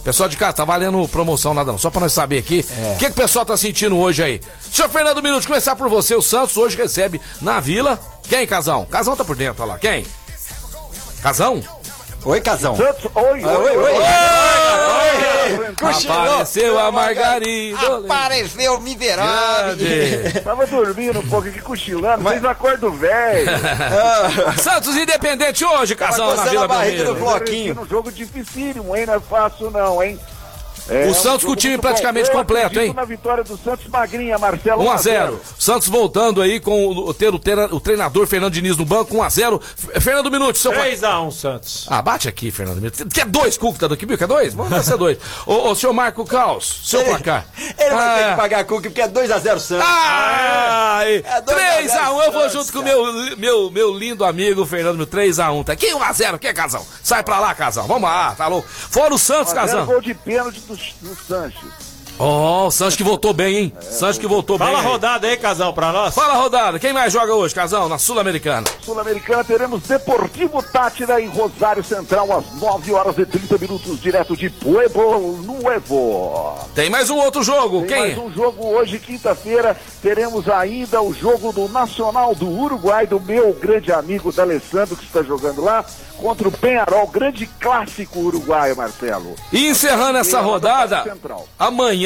S2: Pessoal de casa, tá valendo promoção nada não. Só pra nós saber aqui, o que, que o pessoal tá sentindo hoje aí. Senhor Fernando Minuto, começar por você. O Santos hoje recebe na Vila. Quem, Casão? Casão tá por dentro, olha lá. Quem? Casão?
S1: Oi, casão.
S6: Santos, oi,
S1: Ah, Oi, oi, oi. Cochilou.
S2: Apareceu a Margarida.
S1: Apareceu o miserável.
S6: Tava dormindo um pouco aqui, cochilando, fez acordo velho.
S2: Santos Independente hoje, Casão, na Vila
S1: a barriga
S2: Belmiro.
S1: do Bloquinho.
S6: Um jogo dificílimo, hein? Não é fácil não, hein? É,
S2: O
S6: é um
S2: Santos com o time praticamente
S6: bom.
S2: Completo, hein?
S6: na vitória do Santos Magrinha, Marcelo.
S2: 1x0. Santos voltando aí com o, ter, o, ter- o treinador Fernando Diniz no banco, 1x0. Fernando Minuto, seu placar.
S4: 3x1 Santos.
S2: Ah, bate aqui, Fernando Minuto. Quer dois Cuco tá daqui, viu? Quer dois? Vamos ser dois. Ô, ô, senhor Marco Caos, seu placar.
S1: Ele vai ter
S2: Ah,
S1: que pagar a cookie porque é 2x0 Santos.
S2: Ai,
S1: É a
S2: 3x1,
S1: zero,
S2: eu vou junto com o meu, meu, meu lindo amigo Fernando Minuto, 3x1. Tá aqui 1x0, que casal? Sai pra lá, casal. Vamos lá, tá louco? Fora o Santos,
S6: Casão.
S2: casal.
S6: gol de pênalti do, do Sanches.
S2: Ó, o Santos que voltou bem, hein? Santos que voltou
S4: Fala
S2: bem.
S4: a
S2: aí.
S4: rodada aí, casal, pra nós.
S2: Fala a rodada. Quem mais joga hoje, Casão, na Sul-Americana?
S6: Sul-Americana teremos Deportivo Tátira em Rosário Central às 9 horas e 30 minutos, direto de Pueblo Nuevo.
S2: Tem mais um outro jogo.
S6: Tem
S2: Quem?
S6: mais um jogo hoje, quinta-feira, teremos ainda o jogo do Nacional do Uruguai, do meu grande amigo D'Alessandro, que está jogando lá, contra o Penharol, grande clássico uruguaio, Marcelo.
S2: E encerrando essa rodada,
S6: Central.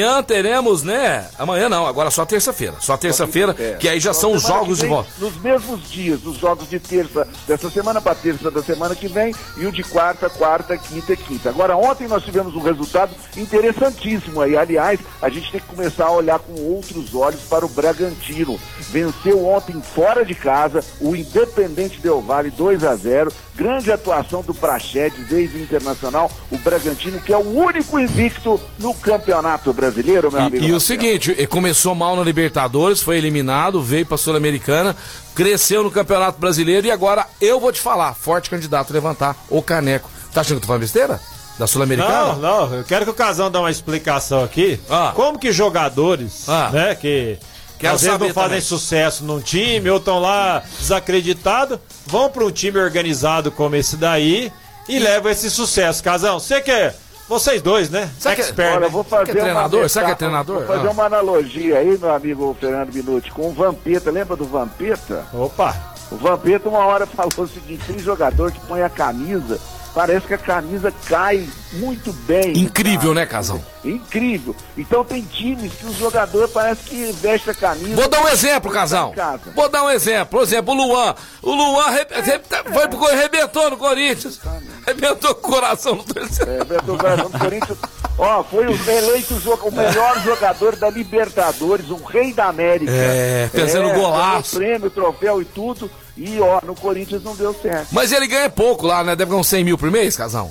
S2: Amanhã teremos, né? Amanhã não, agora só terça-feira. Só terça-feira,
S6: É.
S2: que aí já são os jogos
S6: que
S2: de
S6: vem,
S2: volta.
S6: Nos mesmos dias, os jogos de terça dessa semana para terça da semana que vem e o de quarta, quarta, quinta e quinta. Agora, ontem nós tivemos um resultado interessantíssimo aí. Aliás, a gente tem que começar a olhar com outros olhos para o Bragantino. Venceu ontem fora de casa o Independente Del Vale 2 a 0. Grande atuação do Prachedes desde o Internacional, o Bragantino, que é o único invicto no Campeonato Brasileiro, meu amigo.
S2: E, e o
S6: Marcelo.
S2: seguinte, começou mal na Libertadores, foi eliminado, veio pra Sul-Americana, cresceu no Campeonato Brasileiro e agora eu vou te falar, forte candidato a levantar o caneco. Tá achando que tu falando besteira? Da Sul-Americana?
S4: Não, não, eu quero que o Casão dê uma explicação aqui.
S2: Ah.
S4: Como que jogadores,
S2: Ah.
S4: né, que
S2: Quero
S4: às vezes não fazem
S2: também.
S4: sucesso num time ou estão lá desacreditados, vão para um time organizado como esse daí e levam esse sucesso. Casão, você que é, vocês dois, né?
S2: Sabe que-
S4: Expert,
S6: Olha,
S4: né?
S6: vou fazer
S2: que é treinador?
S6: uma
S2: Sabe que é treinador?
S6: Vou fazer
S2: Ah.
S6: uma analogia aí, meu amigo Fernando Minuti, com o Vampeta. Lembra do Vampeta?
S4: Opa,
S6: O Vampeta uma hora falou o seguinte, tem jogador que põe a camisa, parece que a camisa cai muito bem.
S2: Incrível, né, Casão?
S6: Incrível. Então tem times que o jogador parece que veste a camisa.
S2: Vou dar um exemplo, Casão.
S6: Em casa.
S2: Vou dar um exemplo. Por exemplo, o Luan. O Luan re- re- foi pro, arrebentou no Corinthians. Arrebentou o coração no terceiro.
S6: É, Beto Coração do Corinthians. Ó, foi o eleito o melhor jogador da Libertadores, o rei da América.
S2: É, fazendo golaço.
S6: ganhou Prêmio, troféu e tudo. E ó, no Corinthians não deu certo.
S2: Mas ele ganha pouco lá, né? Deve ganhar uns 100 mil por mês, Casão.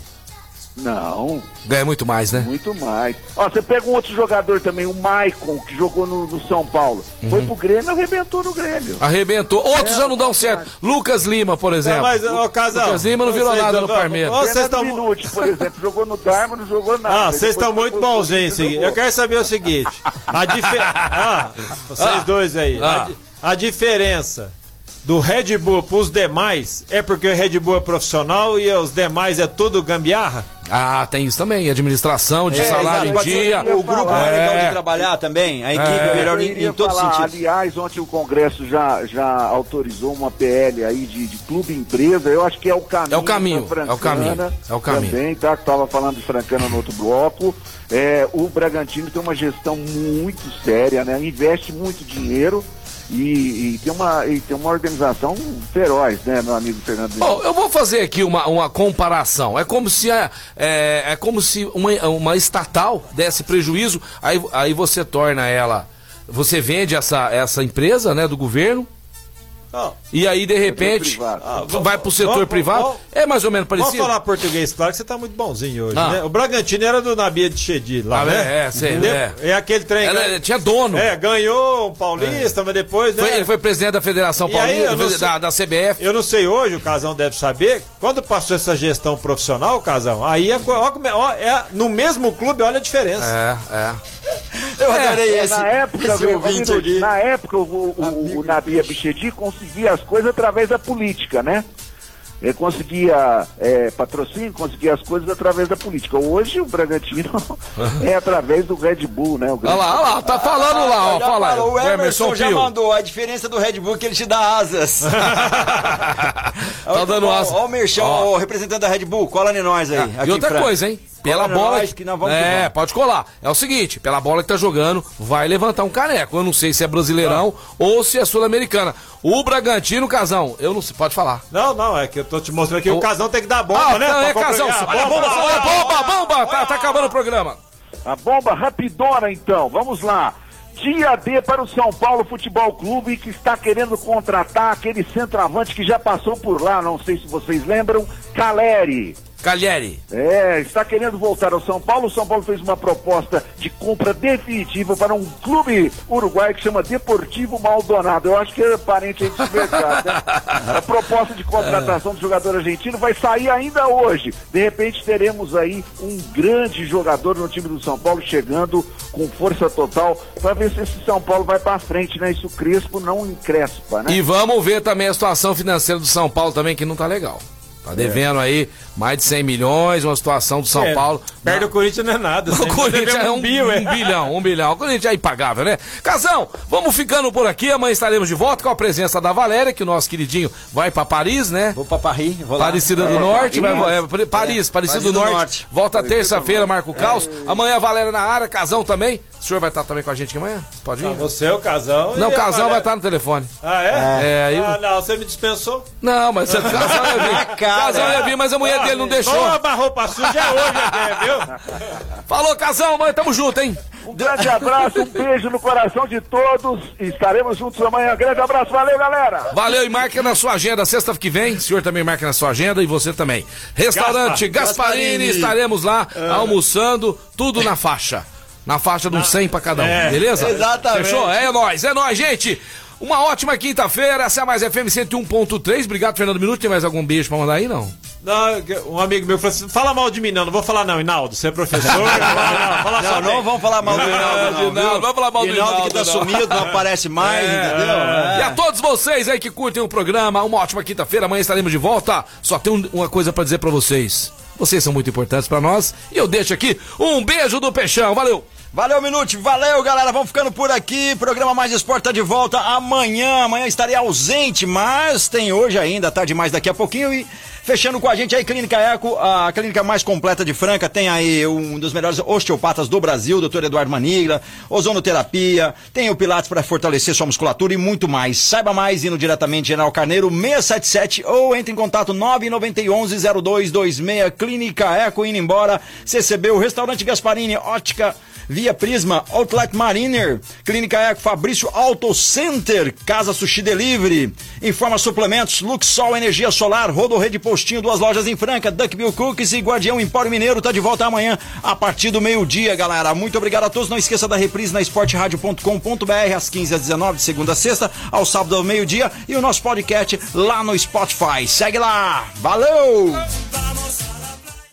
S6: Não,
S2: Ganha muito mais, né?
S6: muito mais. Ó, você pega um outro jogador também, o Maicon, que jogou no, no São Paulo. Foi
S2: Uhum.
S6: pro Grêmio, arrebentou no Grêmio.
S2: Arrebentou. Outros
S6: É,
S2: já não dão certo. Lucas Lima, por exemplo.
S4: Não, mas, ô, Casal.
S2: Lucas Lima não virou nada
S4: não-
S2: no Palmeiras.
S4: Ó, Vocês estão
S6: Minuti, por exemplo, jogou no Darma, não jogou nada.
S4: Ah, vocês estão
S6: foi
S4: muito seguinte.
S6: jogou.
S4: Eu quero saber o seguinte: a ah, vocês
S2: Ah.
S4: dois aí.
S2: Ah.
S4: A, di- a diferença do Red Bull pros demais é porque o Red Bull é profissional e os demais é tudo gambiarra?
S2: Ah, tem isso também. Administração de
S1: É,
S2: salário
S1: exato,
S2: em dia.
S1: O grupo é legal
S2: É.
S1: de trabalhar também, a equipe
S2: É.
S1: é melhor em, em todos os sentidos.
S6: Aliás, ontem o Congresso já, já autorizou uma PL aí de, de clube empresa. Eu acho que é o caminho.
S2: É o caminho, é o caminho, é o caminho.
S6: Também, tá? Que tava falando de Francana no outro bloco. É, o Bragantino tem uma gestão muito séria, né? Investe muito dinheiro. E, e tem uma, e tem uma organização feroz, né, meu amigo Fernando?
S2: Bom, eu vou fazer aqui uma, uma comparação. É como se, é, é como se uma, uma estatal desse prejuízo, aí, aí você torna ela. Você vende essa, essa empresa né, do governo,
S4: Ó,
S2: e aí de repente
S6: privado.
S4: Ah,
S2: vai pro setor
S4: vamos-
S2: privado.
S4: vamos-
S2: é mais ou menos
S4: Vamos
S2: parecido.
S4: falar português, claro que você tá muito bonzinho hoje,
S2: Ah.
S4: né? O Bragantino era do Nabia de Chedi lá,
S2: Ah,
S4: né?
S2: é, é, sei,
S4: Entendeu?
S2: é.
S4: É aquele trem.
S2: Ela, tinha dono.
S4: É, ganhou um paulista, mas depois, né?
S2: Foi- ele foi presidente da Federação
S4: aí,
S2: Paulista,
S4: não sei-
S2: da, da CBF.
S4: Eu não sei hoje, o Casão deve saber, quando passou essa gestão profissional, Casão, aí é, ó, é- ó, é no mesmo clube, olha a diferença.
S2: É, é.
S1: Eu adorei esse,
S6: na época,
S1: esse ouvinte aqui.
S6: na época o, o, o Nabia Bichedi conseguia as coisas através da política, né? Ele conseguia é, patrocínio, conseguia as coisas através da política. Hoje o Bragantino é através do Red Bull, né? O
S2: Olha lá, olha lá, tá falando lá, ó.
S1: Já
S2: Fala
S1: falou, o Emerson já
S2: Pio.
S1: mandou. A diferença do Red Bull é que ele te dá asas.
S2: Tá dando asa.
S1: Ó, o Merchão, o representante da Red Bull, cola em nós aí.
S2: E
S1: aqui,
S2: outra coisa, hein? Pela bola.
S1: nós que nós vamos
S2: é,
S1: vamos.
S2: pode colar. É o seguinte, pela bola que tá jogando, vai levantar um caneco. Eu não sei se é brasileirão ou se é sul-americana. O Bragantino, Casão, eu não sei, pode falar.
S4: Não, não, é que eu tô te mostrando que o,
S2: O-
S4: Casão tem que dar bomba,
S2: Ah,
S4: né?
S2: não, é Casão.
S4: acompanhar.
S2: Olha a bomba, olha a bomba, bomba, tá, tá acabando o programa.
S6: A bomba rapidona, então. Vamos lá. Dia D para o São Paulo Futebol Clube, que está querendo contratar aquele centroavante que já passou por lá, não sei se vocês lembram, Caleri.
S2: Calheri.
S6: É, está querendo voltar ao São Paulo. O São Paulo fez uma proposta de compra definitiva para um clube uruguaio que chama Deportivo Maldonado. Eu acho que é parente aí desse mercado, né? A proposta de contratação do jogador argentino vai sair ainda hoje. De repente teremos aí um grande jogador no time do São Paulo chegando com força total para ver se esse São Paulo vai para frente, né? Isso Crespo não encrespa, né?
S2: E vamos ver também a situação financeira do São Paulo também, que não tá legal. Tá devendo aí mais de 100 milhões, uma situação do São
S4: É,
S2: Paulo.
S4: Perto do Corinthians não é nada.
S2: O
S4: Você
S2: Corinthians é um,
S4: bil, é.
S2: um bilhão, um bilhão. O Corinthians é impagável, né? Casão, vamos ficando por aqui. Amanhã estaremos de volta com a presença da Valéria, que o nosso queridinho vai pra Paris, né?
S1: Vou pra Paris, vou lá.
S2: Parecida do Norte, vai, é, Paris, Paris, Parecida do Norte. Volta terça-feira, Marco Caos. Amanhã a Valéria na área, Casão também. O senhor vai estar também com a gente aqui amanhã? Pode ir?
S4: Ah, Você, o casal.
S2: Não, o Casão vai estar no telefone.
S4: Ah, é?
S2: É, aí-
S4: Ah, não, você me dispensou.
S2: Não, mas o Casão ia vir.
S1: Cara.
S2: Casão ia vir, mas a dele não deixou.
S4: Vamos lavar roupa suja é hoje até, viu?
S2: Falou, Casão, mãe, tamo junto, hein?
S6: Um grande abraço, um beijo no coração de todos. Estaremos juntos amanhã. Grande abraço, valeu, galera!
S2: Valeu e marca na sua agenda, sexta que vem. O senhor também marca na sua agenda e você também. Restaurante Gasparini,
S1: Gasparini.
S2: estaremos lá almoçando, tudo na faixa. Na faixa de um 100 pra cada um,
S4: É,
S2: beleza?
S1: exatamente.
S2: Fechou? É nóis, é nóis, gente. Uma ótima quinta-feira, essa é a Mais FM 101.3. Obrigado, Fernando Minuto. Tem mais algum beijo pra mandar aí, não?
S4: Não, um amigo meu falou assim: fala mal de mim, não, não vou falar não, Hinaldo. Você é professor. não, não, fala
S1: Não,
S4: só
S1: não
S4: bem.
S1: vamos falar mal do Hinaldo, não. Viu?
S2: vamos falar mal do
S1: Hinaldo que tá
S2: não.
S1: sumido, não aparece mais, entendeu?
S2: E
S1: É.
S2: a todos vocês aí que curtem o programa, uma ótima quinta-feira, amanhã estaremos de volta. Só tem um- uma coisa pra dizer pra vocês. Vocês são muito importantes pra nós e eu deixo aqui um beijo do Peixão. Valeu!
S1: Valeu, Minute. Valeu, galera. Vamos ficando por aqui. Programa Mais Esporte tá de volta amanhã. Amanhã estarei ausente, mas tem hoje ainda, tá demais daqui a pouquinho. E fechando com a gente aí, Clínica Eco, a clínica mais completa de Franca. Tem aí um dos melhores osteopatas do Brasil, doutor Eduardo Manigra, ozonoterapia, tem o Pilates para fortalecer sua musculatura e muito mais. Saiba mais indo diretamente General Carneiro 677 ou entre em contato 991 0226 Clínica Eco indo embora. CCB, o Restaurante Gasparini, Ótica Via Prisma, Outlet Mariner, Clínica Eco, Fabrício Auto Center, Casa Sushi Delivery, Informa Suplementos, Luxol Energia Solar, Rodo Rede Postinho, duas lojas em Franca, Duckbill Cookies e Guardião Empório Mineiro, tá de volta amanhã a partir do meio-dia, galera. Muito obrigado a todos, não esqueça da reprise na esporteradio.com.br às 15 às 19 de segunda a sexta, ao sábado ao meio-dia e o nosso podcast lá no Spotify. Segue lá, valeu!